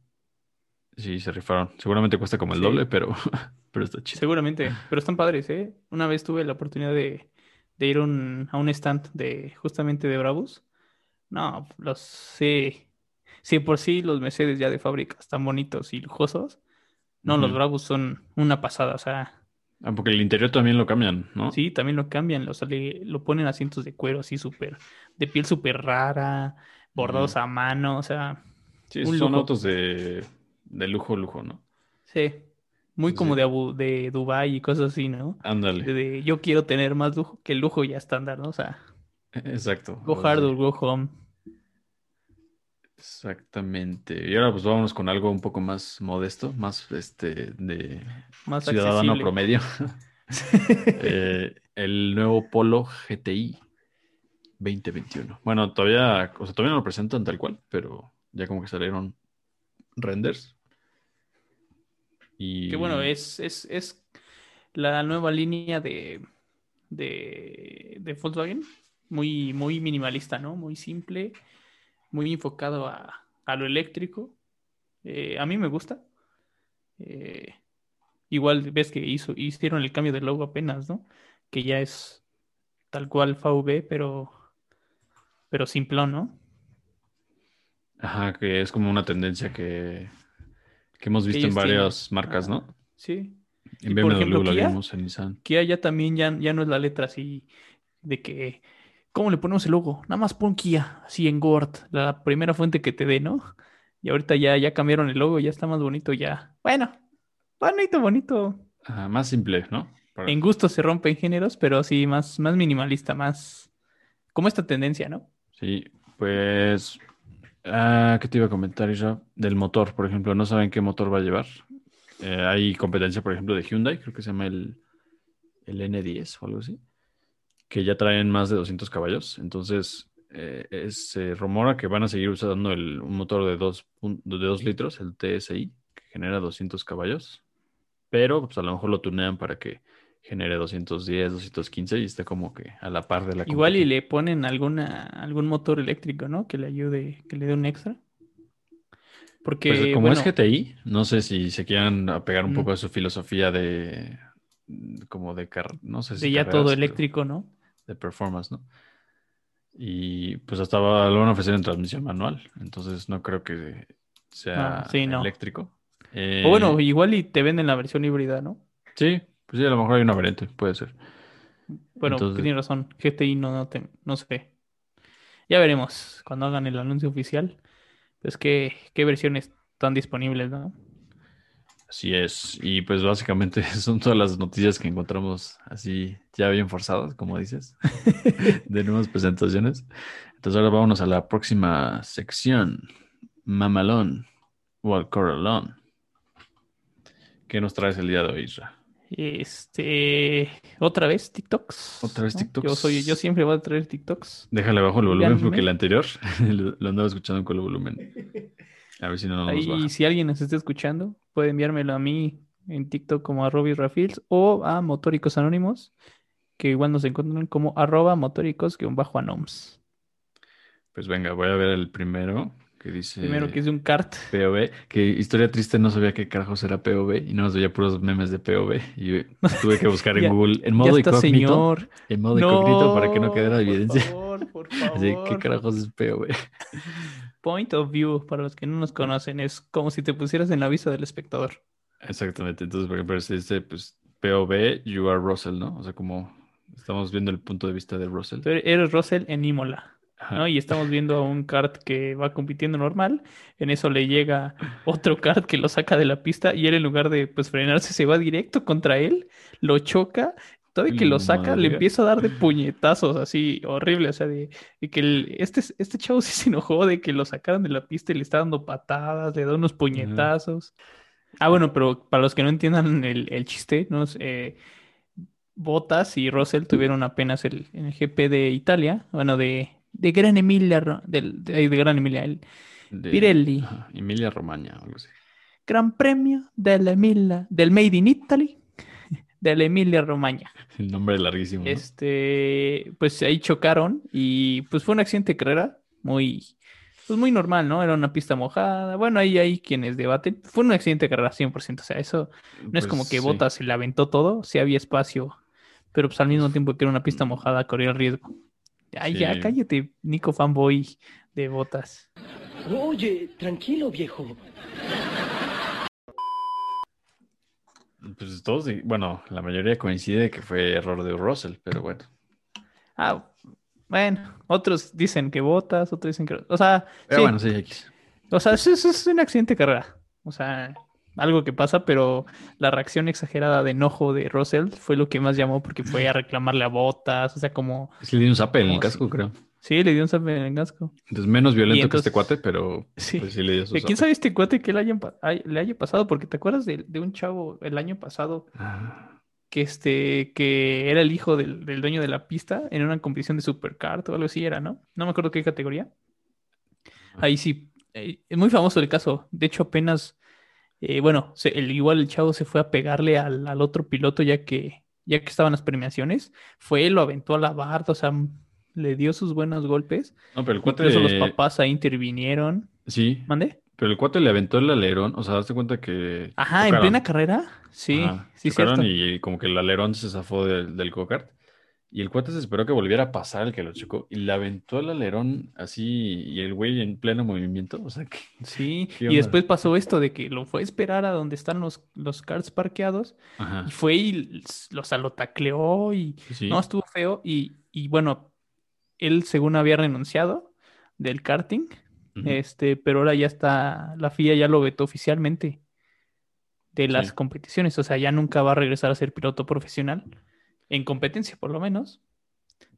sí, se rifaron. Seguramente cuesta como el Sí. doble, pero, [laughs] pero está chido. Seguramente, pero están padres, ¿eh? Una vez tuve la oportunidad de, de ir un- a un stand de justamente de Brabus. No, los sí, sí, por sí los Mercedes ya de fábrica están bonitos y lujosos. No, los. Brabus son una pasada, o sea, Ah, porque el interior también lo cambian, ¿no? sí, también lo cambian, o sea, le- lo ponen asientos de cuero así súper, de piel súper rara, bordados a mano, o sea, Sí, son lujo. autos de, de lujo, lujo, ¿no? sí, muy Sí. como de Abu, de Dubái y cosas así, ¿no? Ándale. de, yo quiero tener más lujo que el lujo ya estándar, ¿no? O sea, Exacto. go hard or go home. Exactamente. Y ahora pues vámonos con algo un poco más modesto, más este de Más ciudadano accesible. promedio. [laughs] [laughs] Eh, el nuevo Polo GTI 2021. Bueno, todavía, o sea, todavía no lo presentan tal cual, pero ya como que salieron renders. Y Que bueno, es, es, es la nueva línea de, de, de Volkswagen. Muy, muy minimalista, ¿no? Muy simple, muy enfocado a, a lo eléctrico. Eh, a mí me gusta. Eh, igual ves que hizo, hicieron el cambio de logo apenas, ¿no? Que ya es tal cual VW, pero, pero simplón, ¿no? Ajá, que es como una tendencia que, que hemos Que visto en tienen. varias marcas, ¿no? Ah, Sí. En Y, BMW por ejemplo, lo Kia, vimos en Nissan. Kia ya también ya, ya no es la letra así de que, ¿cómo le ponemos el logo? Nada más pon Kia, así en Word, la primera fuente que te dé, ¿no? Y ahorita ya, ya cambiaron el logo, ya está más bonito ya. Bueno, bonito, bonito. Más simple, ¿no? Para- En gusto se rompen géneros, pero sí más, más minimalista, más como esta tendencia, ¿no? Sí, pues, ah, ¿qué te iba a comentar, Isra? Del motor, por ejemplo, no saben qué motor va a llevar. Eh, hay competencia, por ejemplo, de Hyundai, creo que se llama el, el N10 o algo así, que ya traen más de 200 caballos. Entonces, eh, se rumora que van a seguir usando el, un motor de 2 de dos litros, el TSI, que genera 200 caballos, pero pues, a lo mejor lo tunean para que genere 210, 215 y esté como que a la par de la Igual y le ponen alguna, algún motor eléctrico, ¿no? Que le ayude, que le dé un extra. Porque, Pues como bueno, es GTI, no sé si se quieran apegar un Mm. poco a su filosofía de como de car no sé si de ya todo eléctrico, ¿no? de performance, ¿no? Y pues hasta va- lo van a ofrecer en transmisión manual. Entonces no creo que sea Ah, sí, no. eléctrico. Eh, O bueno, igual y te venden la versión híbrida, ¿no? sí, pues sí, a lo mejor hay una variante, puede ser. Bueno, Entonces- tienes razón. GTI no, no, te- no sé. Ya veremos cuando hagan el anuncio oficial. Pues qué, qué versiones están disponibles, ¿no? Así es. Y pues básicamente [laughs] son todas las noticias que encontramos así ya bien forzadas, como dices, [laughs] de nuevas presentaciones. Entonces ahora vámonos a la próxima sección. Mamalón o al Corralón. ¿Qué nos traes el día de hoy, Isra? Este, otra vez TikToks. Otra vez ¿no? TikToks. Yo soy, yo siempre voy a traer TikToks. Déjale bajo el volumen porque el anterior [laughs] lo lo andaba escuchando con el volumen. A ver si no nos Ahí, baja. si alguien nos está escuchando, puede enviármelo a mí en TikTok como arroba Rafils o a Motóricos Anónimos, que igual nos encuentran como arroba motóricos-anoms. Pues venga, voy a ver el primero que dice Primero que es de un kart. POV. Que historia triste, no sabía qué carajos era POV y no más veía puros memes de POV. Y [laughs] tuve que buscar en Ya- Google en modo incógnito. señor. En modo incógnito para que no quedara por evidencia. favor, por [laughs] Así, ¿qué favor. carajos es POV? Point of view, para los que no nos conocen, es como si te pusieras en la vista del espectador. Exactamente. Entonces, por ejemplo, se dice pues POV, you are Russell, ¿no? O sea, como estamos viendo el punto de vista de Russell. Eres Russell en Imola. Y estamos viendo a un kart que va compitiendo normal. En eso le llega otro kart que lo saca de la pista y él en lugar de pues frenarse se va directo contra él, lo choca. Todo y que lo saca, le empieza a dar de puñetazos así horrible, o sea, de, de que el- este, este chavo sí se enojó de que lo sacaran de la pista y le está dando patadas, le da unos puñetazos. Ah, bueno, pero para los que no entiendan el, el chiste, ¿no? Eh, Bottas y Russell tuvieron apenas el, en el GP de Italia, bueno, de, de Gran Emilia, del, de, de Gran Emilia, el De- Pirelli. ajá, Emilia Romagna, algo así. Gran Premio del Emilia, del Made in Italy, de la Emilia Romagna. [laughs] El nombre larguísimo. ¿no? Este, pues ahí chocaron y pues fue un accidente de carrera muy, pues muy normal, ¿no? Era una pista mojada. Bueno, ahí hay quienes debaten. Fue un accidente de carrera 100%, o sea, eso no es como Pues, que sí. Bottas se le aventó todo, sí había espacio, pero pues al mismo tiempo que era una pista mojada, corría el riesgo. Ay, ya, cállate, Nico fanboy de Bottas. Oye, tranquilo, viejo. Pues todos, bueno, la mayoría coincide que fue error de Russell, pero bueno. Ah, bueno, otros dicen que Bottas, otros dicen que... O sea, Pero sí, bueno, sí, X. O sea, eso, eso es un accidente de carrera. O sea, algo que pasa, pero la reacción exagerada de enojo de Russell fue lo que más llamó porque fue a reclamarle a Botas. O sea, como, que le dio un zape en el casco, creo. sí, le dio un zape en el casco. Entonces, menos violento que este cuate, pero Sí. pues sí le dio su ¿De ¿Quién sabe este cuate que le, hayan le haya pasado? Porque te acuerdas de, de un chavo el año pasado Ah, que, este, que era el hijo del, del dueño de la pista en una competición de superkart o algo así era, ¿no? No me acuerdo qué categoría. Ahí sí, eh, es muy famoso el caso. De hecho, apenas, eh, bueno, se- el, igual el chavo se fue a pegarle al, al otro piloto ya que, ya que estaban las premiaciones. Fue, lo aventó a la barda, o sea, le dio sus buenos golpes. No, pero el cuate. Incluso los papás ahí intervinieron. Sí, ¿Mande? pero el cuate le aventó el alerón. O sea, daste cuenta que. Ajá, en plena carrera. Sí, Ajá, sí, cierto. y como que el alerón se zafó del, del go-kart. Y el cuate se esperó que volviera a pasar el que lo chocó. Y le aventó el alerón así. Y el güey en pleno movimiento. O sea, [laughs] que. Sí, ¿Qué y después pasó esto de que lo fue a esperar a donde están los, los karts parqueados Ajá. y fue y los lo tacleó y Sí. no estuvo feo y, y bueno, él según había renunciado del karting, este, pero ahora ya está, la FIA ya lo vetó oficialmente de las Sí. competiciones, o sea, ya nunca va a regresar a ser piloto profesional, en competencia por lo menos,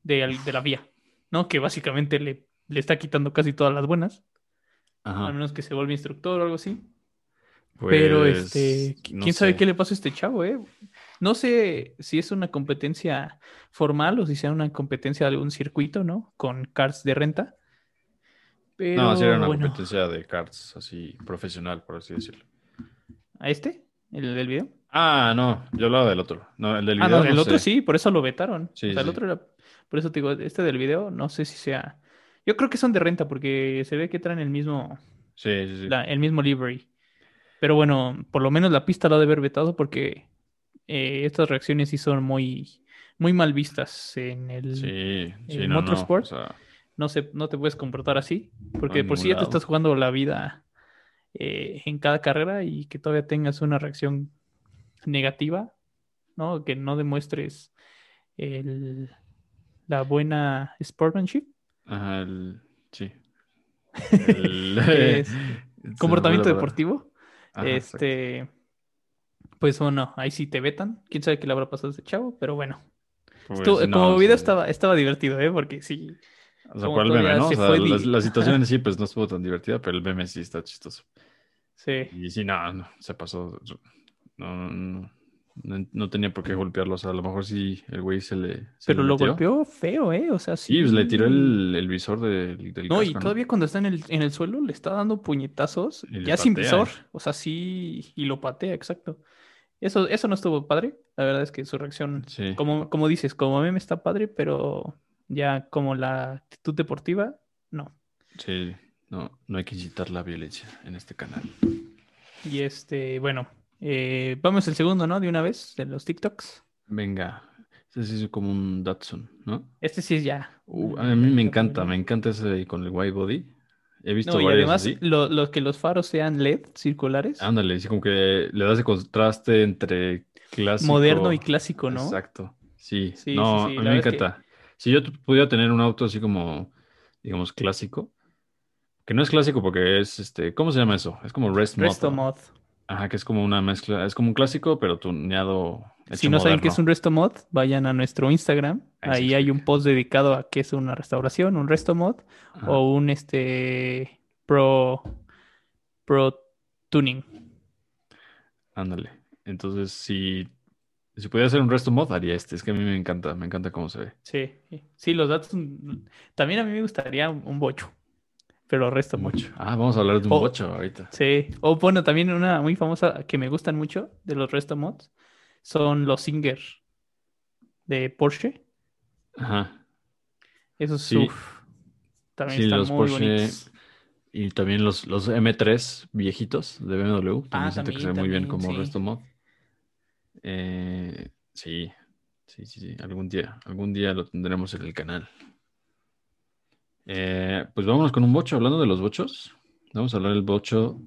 de, de la FIA, ¿no? Que básicamente le, le está quitando casi todas las buenas, Ajá. a menos que se vuelva instructor o algo así. Pero Pues, este, no quién sabe sé. qué le pasó a este chavo, ¿eh? No sé si es una competencia formal o si sea una competencia de algún circuito, ¿no? Con karts de renta. Pero No, sí era una bueno, competencia de karts así profesional, por así decirlo. ¿a este? ¿El del video? Ah, no, yo hablaba del otro. No, el del Ah, video. no, el no otro sé. sí, por eso lo vetaron. Sí, o sea, el sí. otro era. Por eso te digo, este del video, no sé si sea. Yo creo que son de renta porque se ve que traen el mismo, Sí, sí, sí. la- el mismo livery. Pero bueno, por lo menos la pista la ha de haber vetado porque eh, estas reacciones sí son muy, muy mal vistas en el, Sí, sí, el no, no, motorsport. o sea, no, se, no te puedes comportar así, porque por sí ningún ya te estás jugando la vida eh, en cada carrera y que todavía tengas una reacción negativa, ¿no? Que no demuestres el- la buena sportsmanship. Ajá, el... Sí. [laughs] El... Es- [laughs] comportamiento deportivo. Ajá, exacto. este, pues bueno, ahí sí te vetan. Quién sabe qué le habrá pasado a ese chavo, pero bueno. Pues, Estuvo- no, como video sea, estaba, estaba divertido, ¿eh? Porque sí. O sea, la, situación en [laughs] sí, pues no estuvo tan divertida, pero el meme sí está chistoso. Sí. Y sí, no, no, se pasó. No, no, no, no tenía por qué golpearlo. O sea, a lo mejor sí el güey se le. se Pero le lo golpeó feo, ¿eh? O sea, sí. Sí, pues le tiró el, el visor del, del No, y todavía cuando está en el, en el suelo le está dando puñetazos, Y ya sin patea. visor. O sea, sí, y lo patea, exacto. Eso, eso no estuvo padre. La verdad es que su reacción, Sí. como, como dices, como meme está padre, pero ya como la actitud deportiva, no. Sí, no, no hay que incitar la violencia en este canal. Y este, bueno, eh, vamos al segundo, ¿no? De una vez, de los TikToks. Venga, ese sí es como un Datsun, ¿no? Este sí es ya. Uh, a mí me encanta, me encanta ese con el white body. He visto No, y varios además lo, lo que los faros sean LED circulares, Ándale, sí, como que le das el contraste entre clásico. moderno y clásico, ¿no? Exacto. Sí, Sí, no, sí, sí, a mí me que- encanta. Si yo pudiera tener un auto así como, digamos, clásico, que no es clásico porque es, este, ¿cómo se llama eso? Es como Rest Mod. Resto mod. Ajá, que es como una mezcla, es como un clásico, pero tuneado. Si no saben qué es un resto mod, vayan a nuestro Instagram. Ahí hay un post dedicado a qué es una restauración, un resto mod Ajá. o un este pro pro tuning. Ándale. Entonces, si, si pudiera hacer un resto mod, haría este. Es que a mí me encanta, me encanta cómo se ve. Sí, sí, los datos. También a mí me gustaría un bocho, pero resto mod. Mucho. Ah, vamos a hablar de un Oh. bocho ahorita. Sí, o bueno, también una muy famosa que me gustan mucho de los resto mods son los Singer de Porsche. Ajá. Esos Sí. uf, también Sí, están los muy Porsche bonitos. Y también los, los M3 viejitos de BMW. También Ah, siento que se ve muy bien como sí. resto mod. Eh, sí, sí, sí, sí. Algún día, algún día lo tendremos en el canal. Eh, pues vámonos con un bocho. Hablando de los bochos, vamos a hablar del bocho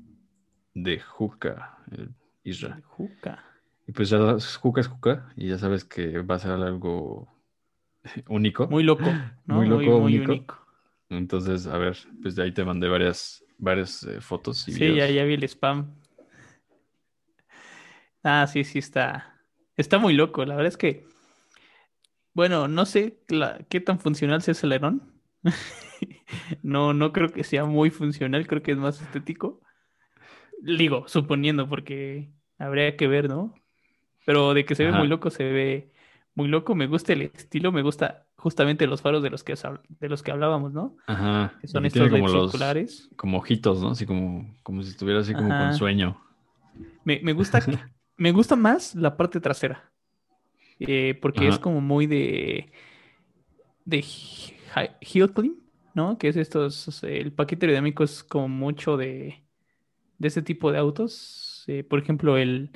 de Juca, el Isra. Juca. Y pues ya Juca es Juca y ya sabes que va a ser algo [laughs] único. Muy loco, [laughs] ¿no? Muy loco, muy único. único. Entonces, a ver, pues de ahí te mandé varias, varias eh, fotos y Sí, videos. ya, ya vi el spam. Ah, sí, sí, está. Está muy loco. La verdad es que, bueno, no sé la- qué tan funcional sea ese alerón. [laughs] No, no creo que sea muy funcional, creo que es más estético. Digo, suponiendo, porque habría que ver, ¿no? Pero de que se ve muy loco, se ve muy loco. Me gusta el estilo, me gusta justamente los faros de los que, de los que hablábamos, ¿no? Ajá. Que son estos como los circulares. como ojitos, ¿no? Así como, como si estuviera así como Ajá. con sueño. Me, me gusta, [laughs] me gusta más la parte trasera. Eh, porque es como muy de. de ¿no? Que es estos. El paquete aerodinámico es como mucho de. de ese tipo de autos. Eh, por ejemplo, el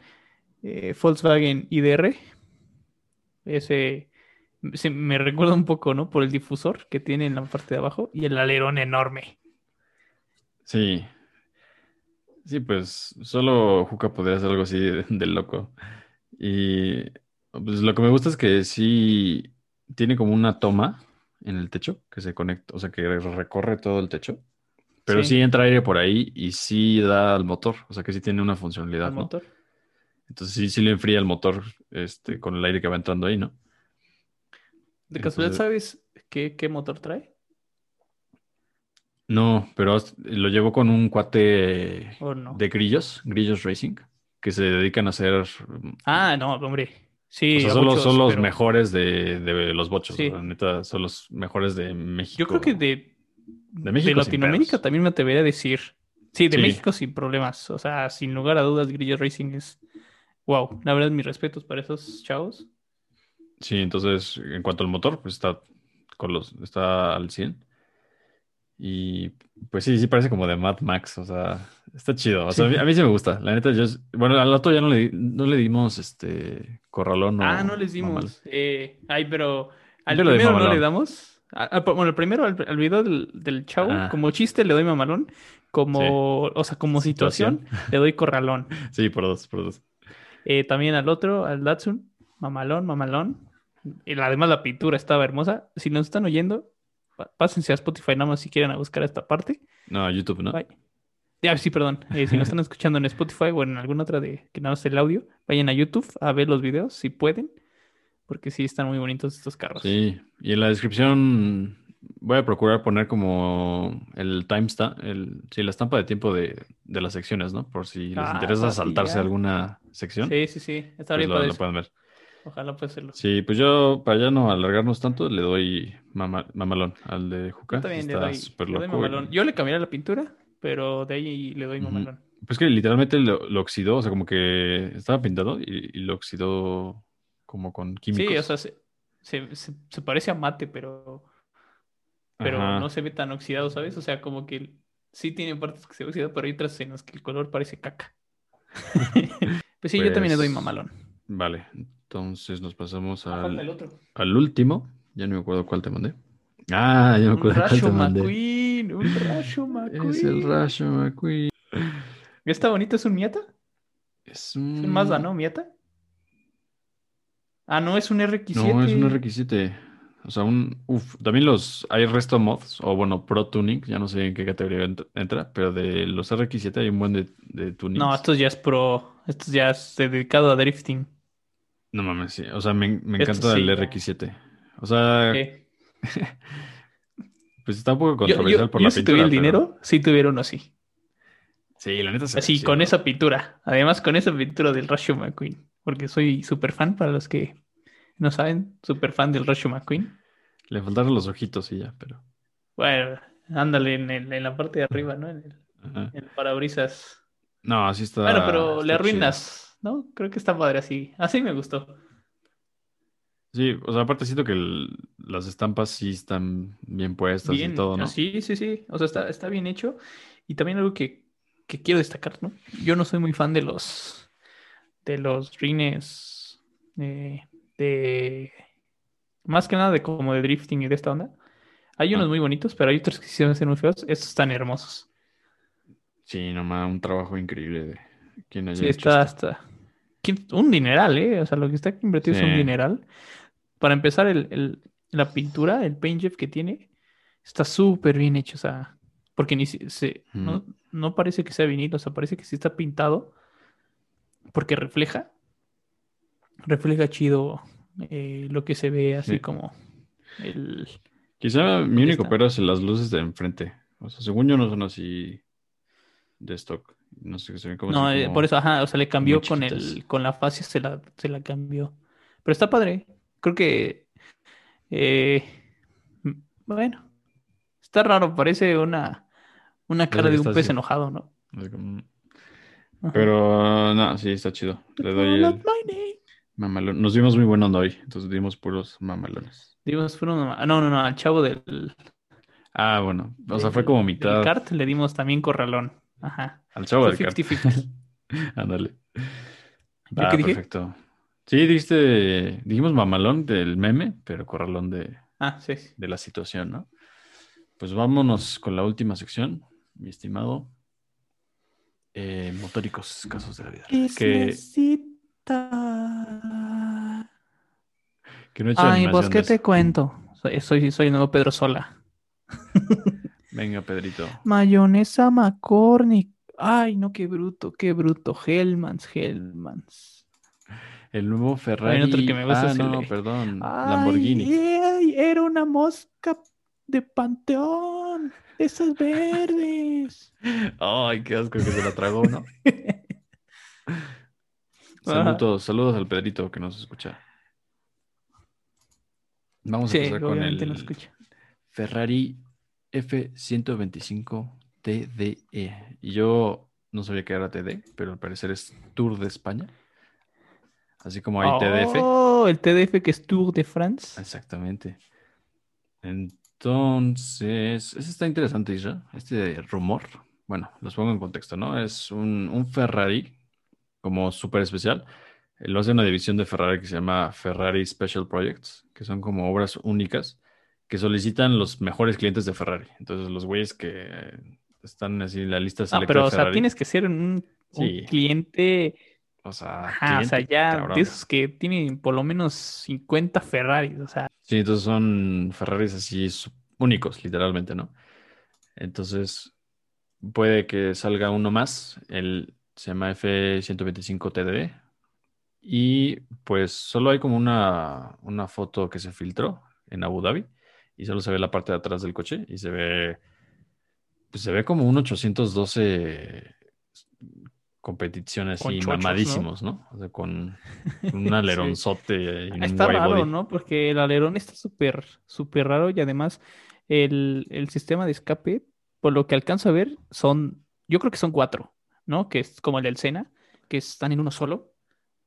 eh, Volkswagen IDR. Ese. se- me recuerda un poco, ¿no? Por el difusor que tiene en la parte de abajo y el alerón enorme. Sí. Sí, pues solo Juca podría hacer algo así de loco. Y pues lo que me gusta es que sí tiene como una toma en el techo que se conecta, o sea, que recorre todo el techo. Pero Sí. sí entra aire por ahí y sí da al motor, o sea que sí tiene una funcionalidad, motor. Entonces sí, sí le enfría el motor este, con el aire que va entrando ahí, ¿no? ¿De casualidad sabes qué, qué motor trae? No, pero lo llevó con un cuate de Grillos, Grillos Racing, que se dedican a hacer... Ah, no, hombre. Sí, o sea, son, los, muchos, son los pero mejores de, de los bochos, Sí. sea, neta, son los mejores de México. Yo creo que de, De México sin Latinoamérica también me atrevería a decir. Sí, de Sí. México sin problemas. O sea, sin lugar a dudas, Grillo Racing es. Wow, la verdad, mis respetos para esos chavos. Sí, entonces, en cuanto al motor, pues está, con los, está al 100. Y pues sí, sí parece como de Mad Max, o sea, está chido. O sea, a mí, a mí sí me gusta. La neta, yo, bueno, al otro ya no le, no le dimos este corralón. ah, no les dimos. Eh, ay, pero al Yo primero no le damos. Ah, ah, bueno, el primero, al, al video del, del chavo, Ah. como chiste le doy mamalón, como, o sea, como situación, Situación. le doy corralón. [laughs] Sí, por dos, por dos. Eh, también al otro, al Datsun, mamalón, mamalón. Y además la pintura estaba hermosa. Si nos están oyendo, pásense a Spotify nada más si quieren a buscar esta parte. No, YouTube, ¿no? Bye. Ya, sí, perdón. Eh, si nos están escuchando en Spotify o en alguna otra de que nada más el audio, vayan a YouTube a ver los videos si pueden, porque sí están muy bonitos estos carros. Sí, y en la descripción voy a procurar poner como el timestamp, el, sí, la estampa de tiempo de, de las secciones, ¿no? Por si les Ah, interesa saltarse alguna sección, sí, sí. sí. Está pues bien lo, pueden ver. Ojalá pueda hacerlo. Sí, pues yo, para ya no alargarnos tanto, le doy mama- mamalón al de Juca. Yo también le Está le doy mamalón. Yo le cambiaré la pintura, pero de ahí le doy mamalón. Pues que literalmente lo, lo oxidó, o sea, como que estaba pintado y, y lo oxidó como con químicos. Sí, o sea, se, se, se- se parece a mate, pero, pero Ajá. no se ve tan oxidado, ¿sabes? O sea, como que sí tiene partes que se oxidan, pero hay otras en las que el color parece caca. [laughs] pues sí, yo también le doy Pues, mamalón. Vale, entonces nos pasamos Ah, al, otro. al último. Ya no me acuerdo cuál te mandé. Ah, ya me acuerdo cuál te mandé. McQueen, un Rasho McQueen. Es el Rasho McQueen. ¿Está bonito? ¿Es un Miata? Es Es un Mazda, ¿no? ¿Miata? Ah, no, es un RX7. No, es un RX7. O sea, un. Uf, también los. Hay resto mods, o bueno, Pro Tuning, ya no sé en qué categoría ent- entra, pero de los RX7 hay un buen de, de tunings. No, esto ya es pro. Esto ya es dedicado a drifting. No mames, sí. O sea, me, me Esto encanta sí, el ya. RX7. O sea, [laughs] pues está un poco controversial yo- por yo la si pintura. tuviera el pero- dinero, sí tuviera uno así. Sí, la neta se Así, con esa pintura. Además, con esa pintura del Rasho McQueen. Porque soy súper fan, para los que no saben, súper fan del Rasho McQueen. Le faltaron los ojitos y ya, pero. Bueno, ándale en, el- en la parte de arriba, ¿no? En el, ajá. en el parabrisas. No, así está. bueno, pero está le chido. arruinas, ¿no? Creo que está padre así. Así me gustó. Sí, o sea, aparte siento que el- las estampas sí están bien puestas Bien, y todo, ¿no? sí, sí, sí. O sea, está, está bien hecho. Y también algo que, que quiero destacar, ¿no? Yo no soy muy fan de los de los rines eh, de más que nada de como de drifting y de esta onda. Hay unos Ah. muy bonitos, pero hay otros que sí se me hacen muy feos. Estos están hermosos. Sí, nomás un trabajo increíble de quien haya Sí, hecho está esto. hasta ¿Quién- un dineral, ¿eh? O sea, lo que está invertido es un dineral. Para empezar, el, el- la pintura, el paint job que tiene, está súper bien hecho. O sea, porque ni si- se, no, parece que sea vinilo, o sea, parece que sí está pintado. Porque refleja. Refleja chido eh, lo que se ve así Sí. como el. Quizá mi ¿Dónde único está? pero es las luces de enfrente. O sea, según yo no son así de stock. No sé, se ven como No, así eh, como- por eso, ajá, o sea, le cambió con el, con la fascia, se la, se la cambió. Pero está padre. Creo que, eh, bueno, está raro, parece una, una cara de un pez así. enojado, ¿no? Pero no, sí, está chido. Le doy el mamalón. Nos vimos muy buena onda hoy, entonces dimos puros mamalones. Dimos, fue una- ah, no, no, no, al chavo del, Ah, bueno. O sea, fue como mitad. kart le dimos también corralón. Ajá. Al chavo Fue del kart. 50-50. [laughs] Ándale. ¿Yo Ah, perfecto. Sí, dijiste, dijimos mamalón del meme, pero corralón de, Ah, sí, de la situación, ¿no? Pues vámonos con la última sección, mi estimado. Eh, motóricos, casos de la vida. Que, necesita? que no he hecho Ay, pues, ¿qué te cuento? Soy, soy, soy el nuevo Pedro Sola. [laughs] Venga, Pedrito. Mayonesa McCormick. Ay, no, qué bruto, qué bruto. Hellmans, Hellmans. El nuevo Ferrari. otro que me gusta ah, el no, perdón. Ay, Lamborghini. ay, era una mosca de panteón. Esas verdes. [laughs] Ay, qué asco que se la tragó, ¿no? [laughs] Saludos, saludos al Pedrito que nos escucha. Vamos a empezar con el no. Ferrari F125 TDE. Y yo no sabía que era TD, pero al parecer es Tour de España. Así como hay TDF. Oh, el TDF que es Tour de France. Exactamente. Entonces, eso está interesante, Isra. Este rumor. Bueno, los pongo en contexto, ¿no? Es un, un Ferrari como súper especial. Lo hace una división de Ferrari que se llama Ferrari Special Projects, que son como obras únicas que solicitan los mejores clientes de Ferrari. Entonces, los güeyes que están así en la lista Ah, selecta pero, de o sea, tienes que ser un, un Sí. cliente, O sea, ajá, o sea, ya cabrón. de esos que tienen por lo menos 50 Ferraris, o sea, Sí, entonces son Ferraris así únicos, literalmente, ¿no? Entonces, puede que salga uno más, el se llama F125 TD, y pues solo hay como una, una foto que se filtró en Abu Dhabi, y solo se ve la parte de atrás del coche, y se ve, pues se ve como un 812 competición así, chochos, mamadísimos, ¿no? O sea, con, un [laughs] aleronzote y un está raro, body. ¿no? Porque el alerón está súper, súper raro y además el, el sistema de escape, por lo que alcanzo a ver, son, yo creo que son cuatro, ¿no? Que es como el del Sena, que están en uno solo,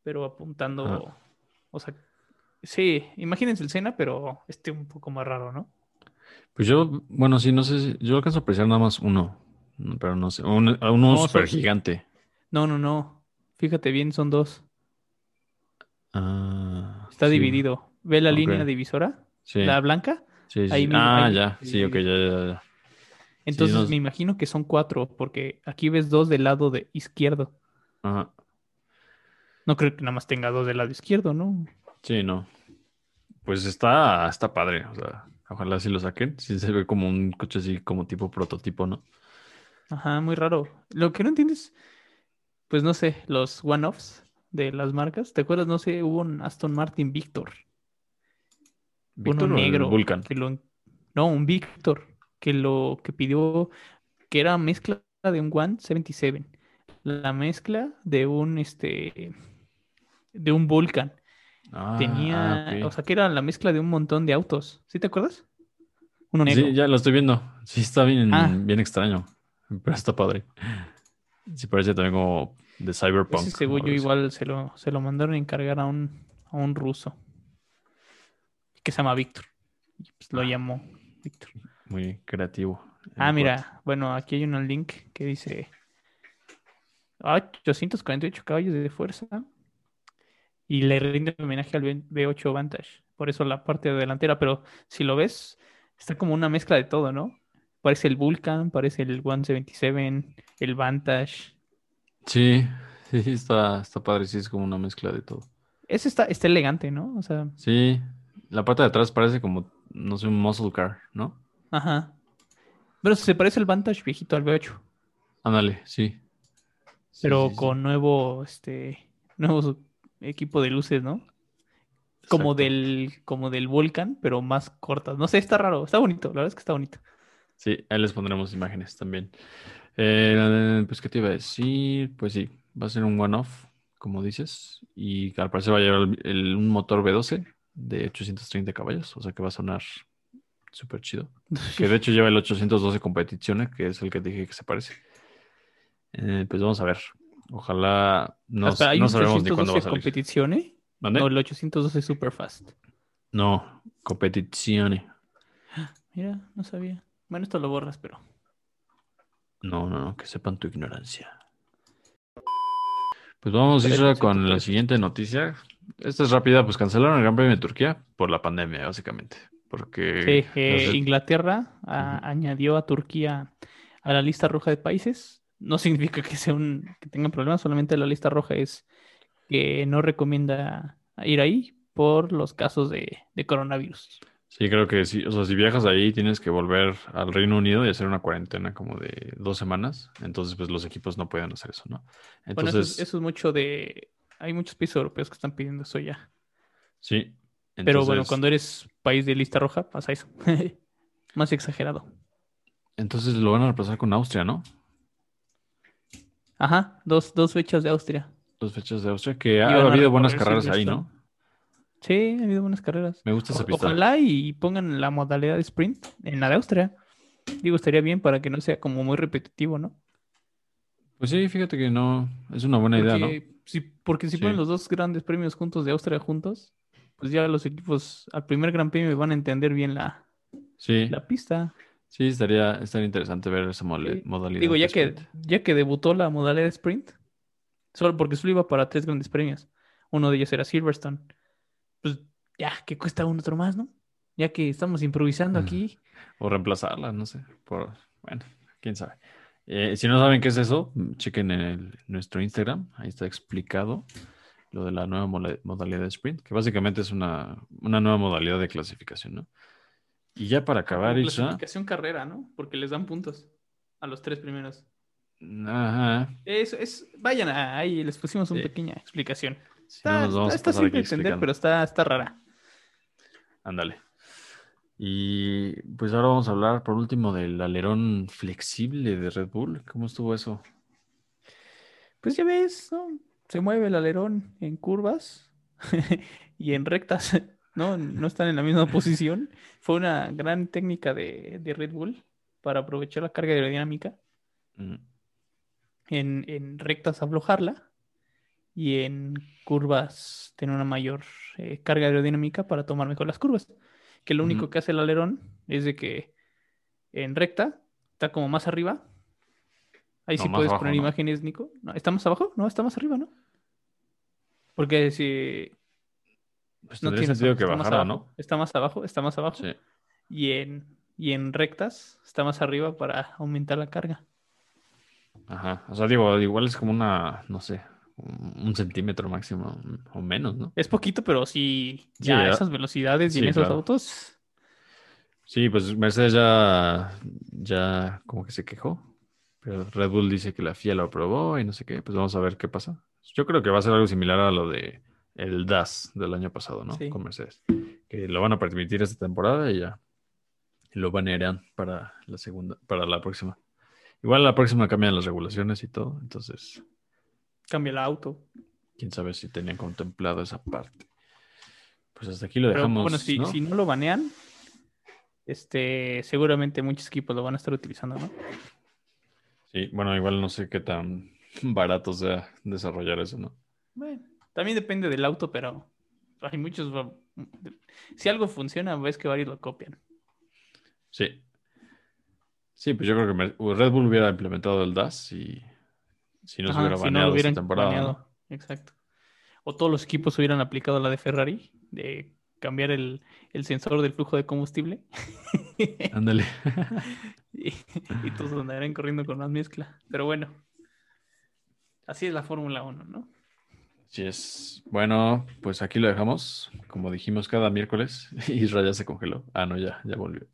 pero apuntando, o sea, sí, imagínense el Sena, pero este un poco más raro, ¿no? Pues yo, bueno, sí, no sé si yo alcanzo a apreciar nada más uno, no, pero no sé, un- uno No, súper son- gigante. No, no, no, fíjate bien, son dos, Ah, está sí, dividido. ¿Ve la línea divisora? Sí, La blanca. sí, sí, ahí mismo, Ah, ahí ya, sí, ok, ya, ya, ya. Entonces no- me imagino que son cuatro, porque aquí ves dos del lado de izquierdo. Ajá. No creo que nada más tenga dos del lado izquierdo, ¿no? Sí, no. Pues está, está padre, o sea, ojalá sí lo saquen. Sí se ve como un coche así, como tipo prototipo, ¿no? Ajá, muy raro. Lo que no entiendes, pues no sé, los one-offs de las marcas. ¿Te acuerdas? No sé, hubo un Aston Martin Victor, Víctor uno o negro. Vulcan. que lo- no, un Victor, que lo que pidió, que era mezcla de un One 77, la mezcla de un, este, de un Vulcan. Ah, Tenía, o sea, que era la mezcla de un montón de autos. ¿Sí te acuerdas? Uno negro. Sí, ya lo estoy viendo. Sí, está bien, Ah. bien extraño, pero está padre. Sí, parece también como de Cyberpunk. Ese según yo igual se lo, se lo mandaron a encargar a un, a un ruso que se llama Víctor. Pues lo llamó Víctor. Muy creativo. Ah, mira, bueno, aquí hay un link que dice ah, 848 caballos de fuerza y le rinde homenaje al V8 Vantage. Por eso la parte delantera, pero si lo ves, está como una mezcla de todo, ¿no? Parece el Vulcan, parece el 177, el Vantage. Sí, [laughs] sí, está, está padre. Sí, es como una mezcla de todo. Ese está, está elegante, ¿no? O sea, Sí, la parte de atrás parece como, no sé, un muscle car, ¿no? ajá. Pero se parece el Vantage viejito al V8, Ándale, sí. Pero sí, sí. con nuevo, este, nuevo equipo de luces, ¿no? Como Exacto. del, como del Vulcan, pero más cortas. No sé, está raro, está bonito, la verdad es que está bonito. Sí, ahí les pondremos imágenes también. Eh, pues, ¿qué te iba a decir? Pues sí, va a ser un one-off, como dices, y al parecer va a llevar el- el- un motor V12 de 830 caballos, o sea que va a sonar súper chido. Que de hecho lleva el 812 Competizione, que es el que dije que se parece. Eh, pues vamos a ver. Ojalá no, Hasta hay no un sabemos ni cuándo va a 812 salir. competiciones. ¿Dónde? No, el 812 Superfast. No, Competizione. [gasps] Mira, no sabía. Bueno, esto lo borras, pero. No, no, no, que sepan tu ignorancia. Pues vamos a ir con la siguiente noticia. Esta es rápida, pues cancelaron el Gran Premio de Turquía por la pandemia, básicamente. Porque Sí, eh, no sé- Inglaterra a- Ujú. añadió a Turquía a la lista roja de países. No significa que sea un, que tengan problemas, solamente la lista roja es que no recomienda ir ahí por los casos de, de coronavirus. Sí, creo que sí. O sea, si viajas ahí, tienes que volver al Reino Unido y hacer una cuarentena como de dos semanas. Entonces, pues los equipos no pueden hacer eso, ¿no? Bueno, Entonces, eso es, eso es mucho de... Hay muchos países europeos que están pidiendo eso ya. sí. Pero bueno, cuando eres país de lista roja, pasa eso. [laughs] Más exagerado. Entonces lo van a reemplazar con Austria, ¿no? Ajá, dos, dos fechas de Austria. Dos fechas de Austria, que ha habido buenas carreras ahí, ¿no? Sí, ha habido buenas carreras. Me gusta esa O- pista. Ojalá y pongan la modalidad de sprint en la de Austria. Digo, estaría bien para que no sea como muy repetitivo, ¿no? Pues sí, fíjate que no, es una buena idea, ¿no? Si, porque si Sí. ponen los dos grandes premios juntos de Austria juntos, pues ya los equipos al primer gran premio van a entender bien la, Sí, la pista. sí, estaría, estaría interesante ver esa Sí. modalidad. Digo, ya que, ya que debutó la modalidad de sprint, solo porque solo iba para tres grandes premios. Uno de ellos era Silverstone. Ya, que cuesta un otro más, ¿no? ya que estamos improvisando Mm. aquí. O reemplazarla, no sé. Por, bueno, quién sabe. Eh, si no saben qué es eso, chequen en el- nuestro Instagram. Ahí está explicado lo de la nueva modalidad de sprint, que básicamente es una, una nueva modalidad de clasificación, ¿no? Y ya para acabar, Isha. clasificación carrera, ¿no? Porque les dan puntos a los tres primeros. Ajá. Eso es, vayan a- ahí, les pusimos una Sí. pequeña explicación. Si no, Está, está simple entender, pero está, está rara. Ándale. Y pues ahora vamos a hablar por último del alerón flexible de Red Bull. ¿Cómo estuvo eso? Pues ya ves, ¿no? Se mueve el alerón en curvas [laughs] y en rectas, ¿no? No están en la misma posición. Fue una gran técnica de, de Red Bull para aprovechar la carga aerodinámica. Mm, En, en rectas aflojarla y en curvas tener una mayor eh, carga aerodinámica para tomar mejor las curvas. Que lo único que hace el alerón es de que en recta está como más arriba. Ahí No, sí puedes abajo, poner ¿no? imágenes, Nico. No, ¿Está más abajo? No, está más arriba, ¿no? Porque si Pues no tiene sentido que bajara. ¿no? Está más abajo, está más abajo. Sí. Y en, y en rectas está más arriba para aumentar la carga. Ajá. O sea, digo, igual es como una, no sé, un centímetro máximo o menos, ¿no? Es poquito, pero sí, Sí, ya esas velocidades y en esos claro. autos, Sí, pues Mercedes ya, ya como que se quejó. Pero Red Bull dice que la FIA lo aprobó y no sé qué. Pues vamos a ver qué pasa. Yo creo que va a ser algo similar a lo de el DAS del año pasado, ¿no? Sí. Con Mercedes. Que lo van a permitir esta temporada y ya. Lo banearán para la segunda, para la próxima. Igual la próxima cambian las regulaciones y todo. Entonces, cambia el auto. quién sabe si tenían contemplado esa parte. Pues hasta aquí lo Pero dejamos. bueno, si ¿no? si no lo banean, este, seguramente muchos equipos lo van a estar utilizando, ¿no? Sí, bueno, igual no sé qué tan [laughs] barato sea desarrollar eso, ¿no? Bueno, también depende del auto, pero hay muchos. Si algo funciona, ves que varios lo copian. Sí. Sí, pues yo creo que Red Bull hubiera implementado el DAS y si no se hubiera si hubieran esta temporada. Exacto. O todos los equipos hubieran aplicado la de Ferrari, de cambiar el, el sensor del flujo de combustible. [laughs] Ándale. y, y todos andarían corriendo con más mezcla. Pero bueno, así es la Fórmula 1, ¿no? Sí es. Bueno, pues aquí lo dejamos. Como dijimos, cada miércoles. [laughs] Israel ya se congeló. Ah, no, ya, ya volvió.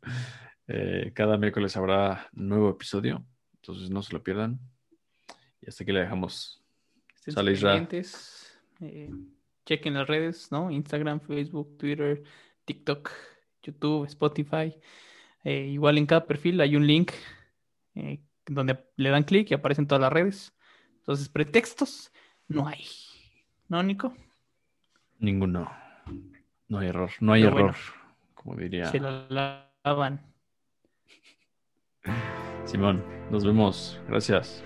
Eh, cada miércoles habrá nuevo episodio. Entonces no se lo pierdan. Y hasta aquí le dejamos. Sale, eh, chequen las redes, ¿no? Instagram, Facebook, Twitter, TikTok, YouTube, Spotify. Eh, igual en cada perfil hay un link eh, donde le dan clic y aparecen todas las redes. Entonces, pretextos no hay. ¿No, Nico? Ninguno. No hay error. No hay Pero error. bueno. Como diría Se lo lavan. [laughs] Simón. Nos vemos. Gracias.